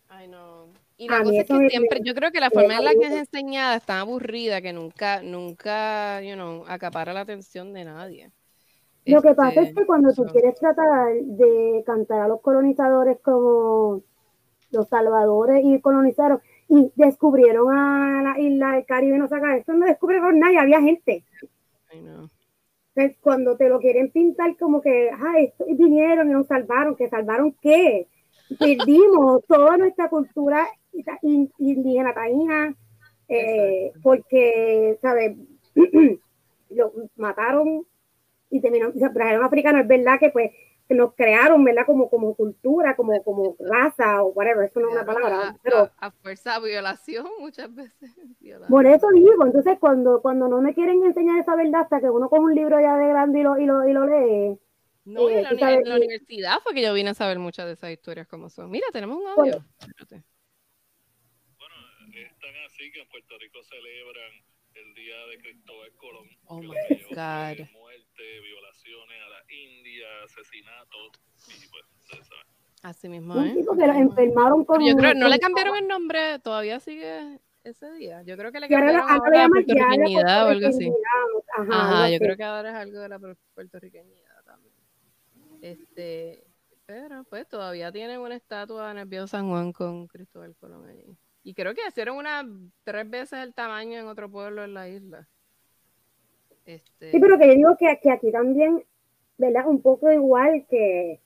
Ay, no. Y la cosa es que siempre, yo creo que la forma en la que es enseñada es tan aburrida que nunca, nunca, you know, acapara la atención de nadie. Lo que pasa es que este, cuando tú quieres tratar de cantar a los colonizadores como los salvadores y colonizaron y descubrieron a la isla del Caribe, no saca esto no descubrieron nadie, había gente. No cuando te lo quieren pintar como que, ay, vinieron y nos salvaron, ¿que salvaron qué? Perdimos *laughs* toda nuestra cultura indígena taína, eh, porque, ¿sabes? *clears throat* lo mataron y terminaron, se trajeron africanos, es verdad que pues nos crearon, ¿verdad? Como, como cultura, como, como raza o whatever, eso no es una palabra. Pero, a, fuerza violación *laughs* muchas veces. Por eso digo, entonces cuando, cuando no me quieren enseñar esa verdad hasta que uno coge un libro ya de grande y lo, y lo, y lo lee. No, eh, en, la, en, la, universidad fue que yo vine a saber muchas de esas historias como son. Mira, tenemos un audio. Bueno, están así que en Puerto Rico celebran el día de Cristóbal Colón. Oh my God. Muerte, violaciones a la India, asesinatos. Y pues. Así mismo, ¿eh? que lo enfermaron con. Yo creo, no le cambiaron el nombre, todavía sigue ese día. Yo creo que le cambiaron ahora la puertorriqueñidad o algo así. Ajá, yo creo que ahora es algo de la puertorriqueñidad también. Este, pero pues todavía tienen una estatua en el San Juan con Cristóbal Colón allí. Y creo que hicieron una tres veces el tamaño en otro pueblo en la isla. Este... Sí, pero que yo digo que, aquí también, ¿verdad? Un poco igual que,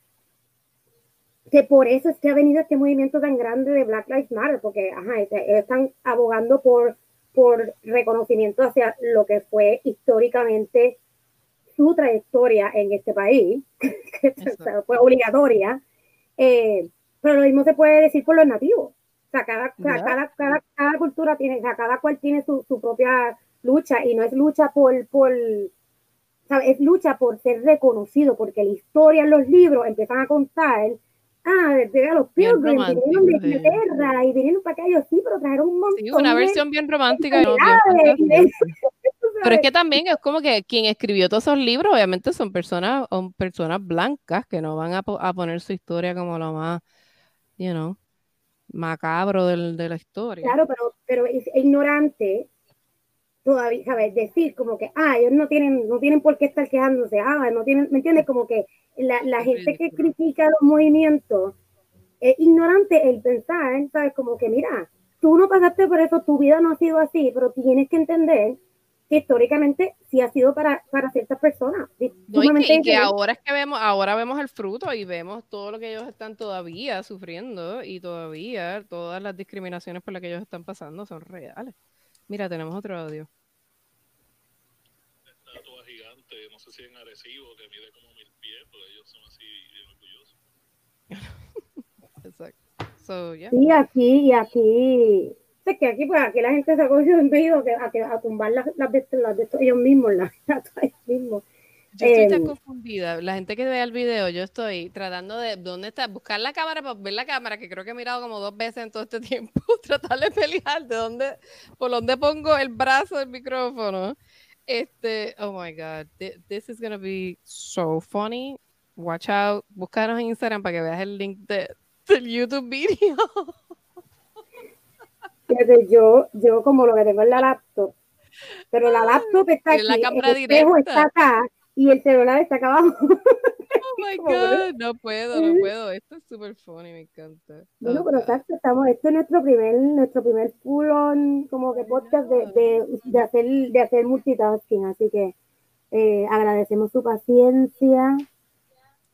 que por eso es que ha venido este movimiento tan grande de Black Lives Matter, porque ajá, están abogando por, por reconocimiento hacia lo que fue históricamente su trayectoria en este país, *laughs* que fue obligatoria, eh, pero lo mismo se puede decir por los nativos. O sea, cada, cada, cada, cada, cultura tiene, o sea, cada cual tiene su, su, propia lucha y no es lucha por, por ¿sabes? es lucha por ser reconocido, porque la historia en los libros empiezan a contar, ah, desde los Pilgrims, vinieron de Inglaterra y vinieron para acá, sí, pero trajeron un montón. Sí, una versión bien romántica. *laughs* pero es que también es como que quien escribió todos esos libros, obviamente son personas, son personas blancas que no van a, a poner su historia como lo más, you know macabro del, de la historia. Claro, pero, pero es ignorante todavía, ¿sabes? Decir como que, ah, ellos no tienen, no tienen por qué estar quejándose, ah, no tienen, ¿me entiendes? Como que la, la gente que critica los movimientos es ignorante el pensar, ¿sabes? Como que, mira, tú no pasaste por eso, tu vida no ha sido así, pero tienes que entender que históricamente sí ha sido para, para ciertas personas. y, que, ahora es que vemos, ahora vemos el fruto y vemos todo lo que ellos están todavía sufriendo y todavía todas las discriminaciones por las que ellos están pasando son reales. Mira, tenemos otro audio. Estatua gigante, no sé si en Arecibo, que mide como mil pies, porque ellos son así bien orgullosos. *laughs* Exacto. So, yeah. Sí, aquí, y aquí, es que aquí, pues aquí la gente se ha cogido en que, a, que, a tumbar las, las, de, las de ellos mismos, las *laughs* ellos mismos. Yo estoy Eh, tan confundida. La gente que vea el video, yo estoy tratando de dónde está, buscar la cámara para ver la cámara, que creo que he mirado como dos veces en todo este *laughs* tiempo, *laughs* tratar de pelear de dónde, por dónde pongo el brazo del micrófono. Este, oh my God, thi- this is gonna be so funny. Watch out, búscanos en Instagram para que veas el link de, del YouTube video. Yo, yo como lo que tengo en la laptop, pero la laptop está aquí, la cámara el espejo está acá y el celular está acá abajo. *laughs* Oh my. God, no puedo, no puedo. Esto es súper funny, me encanta. Bueno, pero exacto, estamos, este es nuestro primer, nuestro primer full on como que podcast de, de, de hacer, de hacer multitasking, así que eh, agradecemos su paciencia.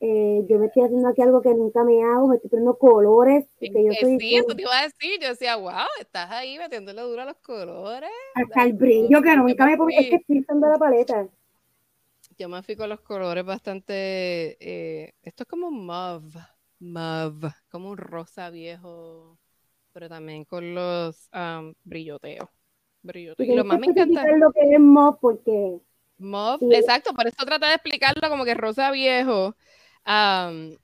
Eh, yo me estoy haciendo aquí algo que nunca me hago, me estoy poniendo colores, porque yo Eh, soy sí, eso te iba a decir. Yo decía, wow, estás ahí metiéndole duro a los colores. hasta el brillo que Yo nunca me pongo, es que estoy usando la paleta. Yo me fui con los colores bastante. eh, esto es como mauve, mauve, como un rosa viejo, pero también con los am, brilloteos. brilloteos. Y lo más me encanta. lo que es mob porque Mauve, Sí. exacto, por eso trata de explicarlo como que rosa viejo. Am,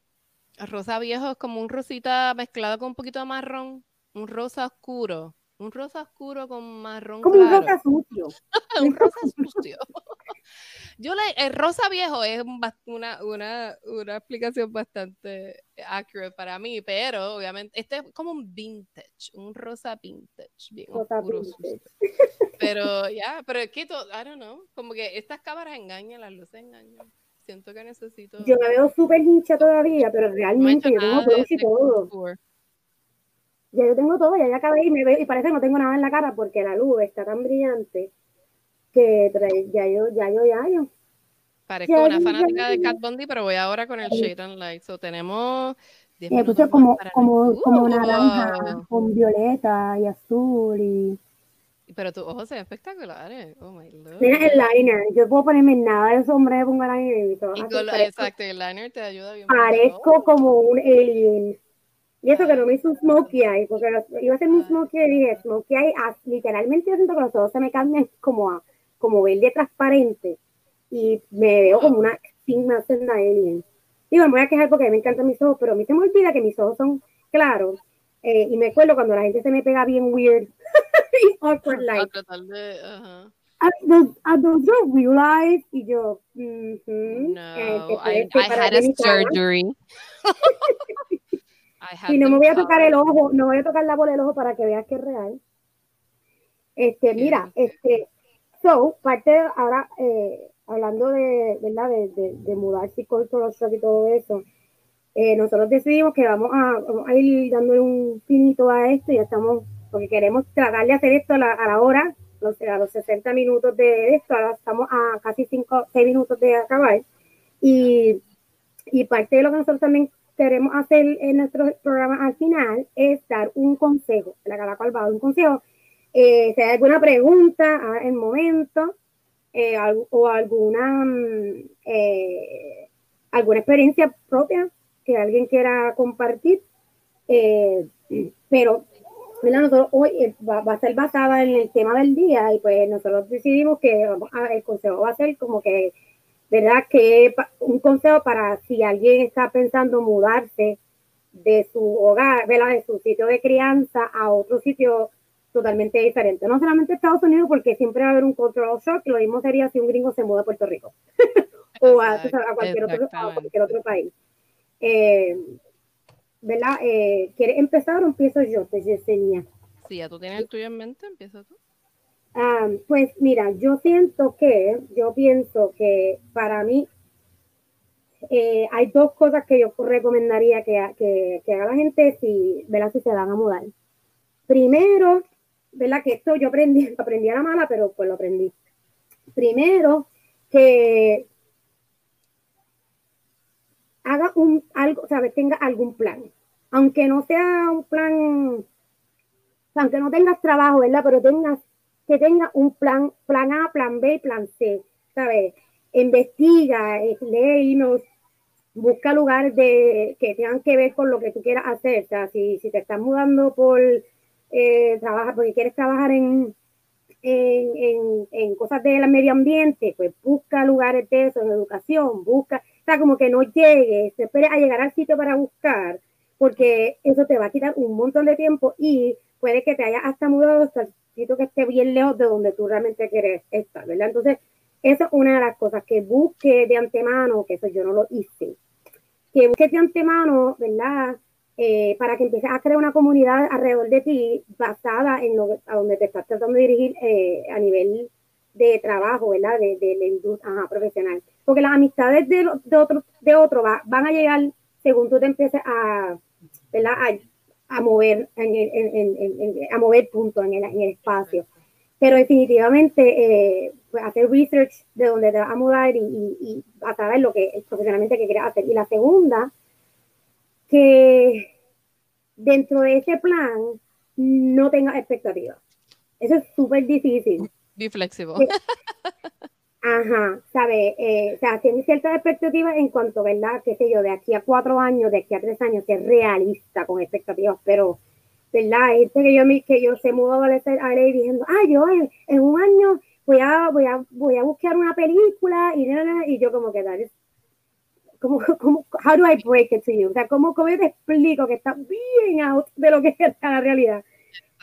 rosa viejo es como un rosita mezclado con un poquito de marrón, un rosa oscuro, un rosa oscuro con marrón como un rosa sucio. *laughs* un rosa sucio. *laughs* Yo le, el rosa viejo es una, una, una explicación bastante accurate para mí, pero obviamente este es como un vintage, un rosa vintage, bien Rosa oscuro, vintage. Pero ya, pero es que, to- I don't know, como que estas cámaras engañan, las luces engañan. Siento que necesito... Yo me veo súper hincha todavía, pero no he hecho realmente yo tengo blush y todo. Ya yo tengo todo, ya, ya acabé y me veo, y parece que no tengo nada en la cara porque la luz está tan brillante que trae- ya yo, ya yo, ya yo. Parezco Ya, una ya, fanática de. Cat Bondi, pero voy ahora con el Shade and Light. So tenemos 10 Me puse como, como, como naranja, con violeta y azul y... Pero tus ojos se ven espectaculares. Oh my lord. Mira el liner, yo puedo ponerme nada de sombra, pongo liner y todo. Y con parezco, exacto, el liner te ayuda bien. parezco como un alien. Y eso que no me hizo un smokey eye, porque iba a hacer un smokey eye y dije, smokey eye, ah, literalmente yo siento que los ojos se me cambian como a, como verde transparente. Y me veo como una en la alien. Digo, me voy a quejar porque a mí me encantan mis ojos, pero a mí se me olvida que mis ojos son claros. Eh, y me acuerdo cuando la gente se me pega bien weird. *laughs* y awkward A like. tratar de. Ajá. "Are those, are those your real eyes? Y yo, mhm. No, Eh, que *laughs* I, had a surgery. Y no me voy a tocar el ojo, no voy a tocar la bola del ojo para que veas que es real. Este, mira, este, so, parte de- ahora, eh, hablando de, ¿verdad? De, de, de mudarse y cultural shock y todo eso, eh, nosotros decidimos que vamos a, vamos a ir dándole un finito a esto y ya estamos, porque queremos tratar de hacer esto a la, hora, a los 60 minutos de esto, ahora estamos a casi 5, 6 minutos de acabar. Y, parte de lo que nosotros también queremos hacer en nuestro programa al final es dar un consejo, la cada cual va a dar un consejo. Eh, si hay alguna pregunta en el momento eh, o alguna, mm, eh, alguna experiencia propia que alguien quiera compartir, eh, pero ¿verdad? nosotros hoy eh, va, va a ser basada en el tema del día y pues nosotros decidimos que vamos a- el consejo va a ser como que ¿verdad? Que un consejo para si alguien está pensando mudarse de su hogar, ¿verdad? De su sitio de crianza a otro sitio totalmente diferente. No solamente Estados Unidos, porque siempre va a haber un cultural shock, lo mismo sería si un gringo se muda a Puerto Rico *laughs* o a, tú sabes, a cualquier, otro, a cualquier otro país. Eh, ¿Verdad? Eh, ¿Quieres empezar o empiezo yo, te Yesenia? Si ya tú tienes el tuyo en mente, empieza tú. Ah, pues mira, yo siento que, yo pienso que para mí eh, hay dos cosas que yo recomendaría que, que, que haga la gente si, ¿verdad? si se van a mudar. Primero, ¿verdad? Que esto yo aprendí, *laughs* aprendí a la mala, pero pues lo aprendí. Primero, que haga un algo, ¿sabes? Tenga algún plan. Aunque no sea un plan, aunque no tengas trabajo, ¿verdad? Pero tengas que tenga un plan, plan A, plan B y plan C, ¿sabes? Investiga, eh, lee emails, busca lugares que tengan que ver con lo que tú quieras hacer. O si, si te estás mudando por eh, trabajar, porque quieres trabajar en, en, en, cosas del medio ambiente, pues busca lugares de eso, en educación, busca, como que no llegues, te esperes a llegar al sitio para buscar, porque eso te va a quitar un montón de tiempo y puede que te haya hasta mudado hasta el sitio que esté bien lejos de donde tú realmente quieres estar, ¿verdad? Entonces, eso es una de las cosas que busque de antemano, que eso yo no lo hice, que busque de antemano, ¿verdad? Eh, para que empieces a crear una comunidad alrededor de ti basada en lo a donde te estás tratando de dirigir eh, a nivel de trabajo, ¿verdad? De, de la industria profesional. Porque las amistades de, de otro, de otro van a llegar según tú te empieces a, ¿verdad? a, mover en a mover puntos en el, en el espacio. Pero definitivamente eh, pues hacer research de donde te vas a mudar y, y, y a saber lo que profesionalmente que quieres hacer. Y la segunda, que dentro de ese plan no tengas expectativas. Eso es súper difícil. Be flexible. *laughs* Ajá, ¿sabes? Eh, o sea, tiene ciertas expectativas en cuanto, ¿verdad? Qué sé yo, de aquí a cuatro años, de aquí a tres años, ser realista con expectativas, pero, ¿verdad? Este que yo, que yo se mudó a la ley diciendo, ah, yo en, un año voy a, voy a, voy a buscar una película y, y yo como que, tal, ¿cómo, cómo, how do I break it to you? O sea, ¿cómo, cómo yo te explico que está bien out de lo que es la realidad?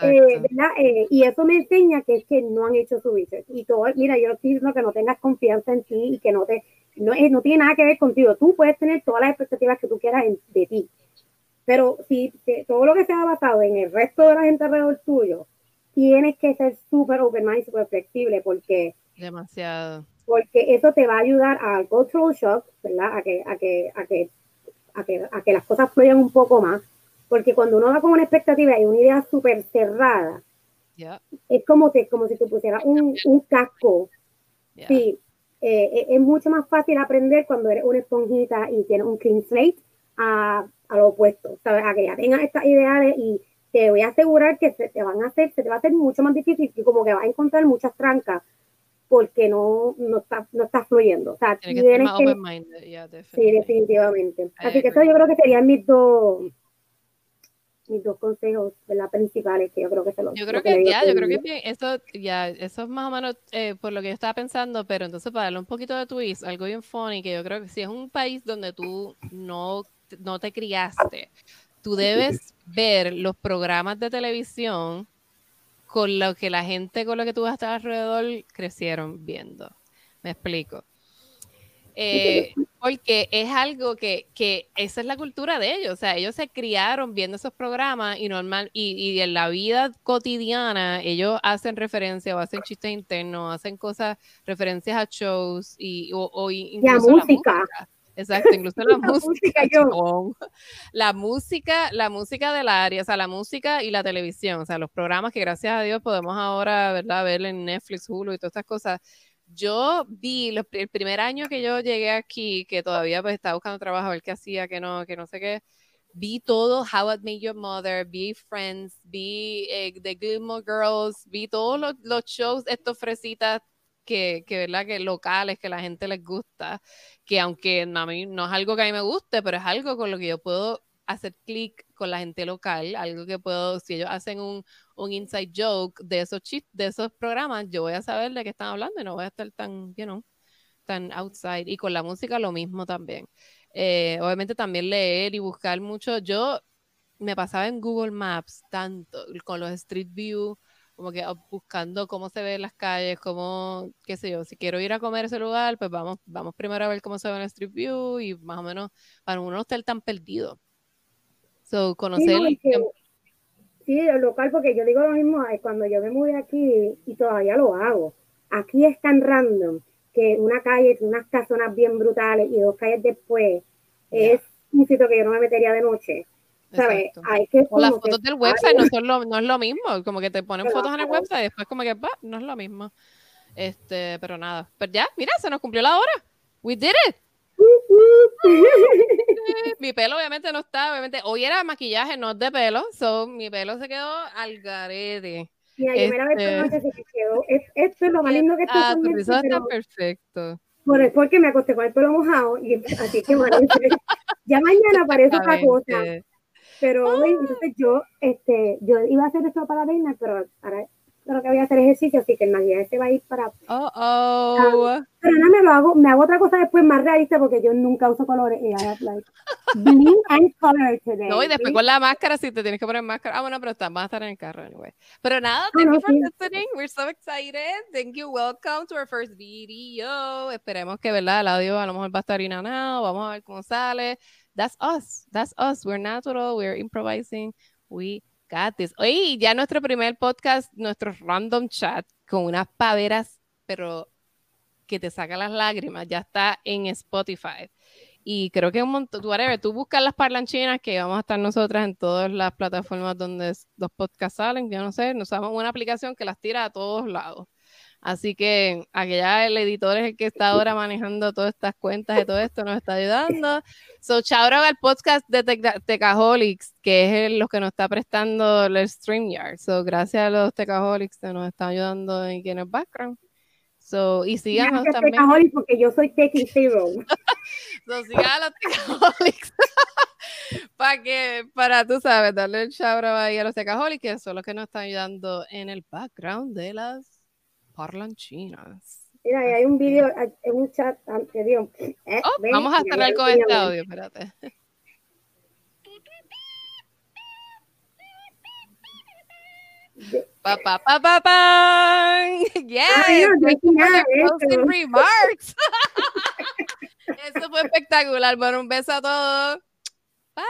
Eh, eh, y eso me enseña que es que no han hecho su research. Y todo, mira, yo estoy diciendo que no tengas confianza en ti y que no te, no, no tiene nada que ver contigo. Tú puedes tener todas las expectativas que tú quieras de ti. Pero si, todo lo que se ha basado en el resto de la gente alrededor tuyo, tienes que ser súper open mind, súper flexible, porque. Demasiado. Porque eso te va a ayudar al cultural shock, ¿verdad? A que, a que, a que, a que, a que las cosas fluyan un poco más porque cuando uno va con una expectativa y una idea súper cerrada, es como, te, como si tú pusieras un, un casco. Sí, eh, eh, es mucho más fácil aprender cuando eres una esponjita y tienes un clean slate a, a lo opuesto, ¿sabes? A que ya tengas estas ideales y te voy a asegurar que se te van a hacer, se te va a hacer mucho más difícil y como que vas a encontrar muchas trancas porque no, no, está, no está fluyendo. O sea, tienes que, sí, definitivamente. Así que eso yo creo que serían mis dos mis dos consejos ¿verdad? principales que yo creo que se los Yo creo que, ya, yo creo que bien, eso, ya, eso es más o menos eh, por lo que yo estaba pensando, pero entonces para darle un poquito de twist, algo bien funny, que yo creo que si es un país donde tú no, no te criaste, tú debes ver los programas de televisión con lo que la gente con lo que tú vas a estar alrededor crecieron viendo. Me explico. Eh, porque es algo que, que, esa es la cultura de ellos, o sea, ellos se criaron viendo esos programas y normal, y, y en la vida cotidiana ellos hacen referencia o hacen chistes internos, hacen cosas, referencias a shows y, o, o incluso la música. Exacto, incluso la, *laughs* música. La música, la música del área, o sea, la música y la televisión, o sea, los programas que gracias a Dios podemos ahora, ¿verdad?, ver en Netflix, Hulu y todas estas cosas yo vi el primer año que yo llegué aquí, que todavía pues estaba buscando trabajo, a ver qué hacía, que no, que no sé qué, vi todo How I Met Your Mother, vi Friends, vi eh, The Gilmore Girls, vi todos los, shows, estos fresitas que, que, ¿verdad? que locales, que la gente les gusta, que aunque a mí no es algo que a mí me guste, pero es algo con lo que yo puedo hacer clic con la gente local, algo que puedo, si ellos hacen un, un inside joke de esos chistes, de esos programas, yo voy a saber de qué están hablando y no voy a estar tan, you know, tan outside. Y con la música lo mismo también. Eh, obviamente también leer y buscar mucho. Yo me pasaba en Google Maps tanto con los Street View, como que buscando cómo se ven las calles, cómo, qué sé yo, si quiero ir a comer ese lugar, pues vamos, vamos primero a ver cómo se ve en Street View y más o menos para uno no estar tan perdido. So, conocer Sí, el local, porque yo digo lo mismo cuando yo me mudé aquí y todavía lo hago. Aquí es tan random que una calle, unas casonas bien brutales y dos calles después es un sitio que yo no me metería de noche. ¿Sabes? Hay que o las fotos del website no, son lo, no es lo mismo, como que te ponen fotos en el website y después como que no es lo mismo. Este, pero nada. Pero ya, mira, se nos cumplió la hora. We did it. Mi pelo obviamente no está, obviamente, hoy era maquillaje, no de pelo, so mi pelo se quedó al garete. Mira, yo me la noche, se quedó. esto es lo más lindo que está. Ah, tu está perfecto. Por, porque me acosté con el pelo mojado, y así que bueno, ya mañana aparece otra cosa. Pero hoy, entonces yo, este, yo iba a hacer esto para la pero ahora lo que voy a hacer ejercicio, así que el maquillaje se va a ir para. Oh, oh. pero no me lo hago, me hago otra cosa después más realista porque yo nunca uso colores. Y I have like and color today. No, y después con la máscara, si te tienes que poner máscara. Ah, bueno, pero está, vas a estar en el carro anyway. Pero nada, thank you for listening. We're so excited. Thank you. Welcome to our first video. Esperemos que, ¿verdad? El audio a lo mejor va a estar inanado. Vamos a ver cómo sale. That's us. That's us. We're natural. We're improvising. We Catis. Oye, ya nuestro primer podcast, nuestro random chat con unas paveras, pero que te saca las lágrimas, ya está en Spotify. Y creo que un montón, whatever, tú buscas las parlanchinas que vamos a estar nosotras en todas las plataformas donde los podcasts salen, yo no sé, nos damos una aplicación que las tira a todos lados. Así que aquella el editor es el que está ahora manejando todas estas cuentas y todo esto, nos está ayudando. So, chao al podcast de Tecaholics, que es lo que nos está prestando el StreamYard. So, gracias a los Tecaholics que nos están ayudando en el background. So, y síganos gracias también. Tecaholics porque yo soy Techie Zero. *laughs* so, sigan a los Tecaholics. *laughs* para que, para tú sabes, darle el shout ahí a los Tecaholics, que son los que nos están ayudando en el background de las parlanchinas. Mira, hay un vídeo en un chat anterior. Eh, oh, vamos a estar con este audio, espérate. Pa, pa, pa, pa, pa. *laughs* Yes, no, remarks. *laughs* *laughs* Eso fue espectacular. Bueno, un beso a todos. Bye.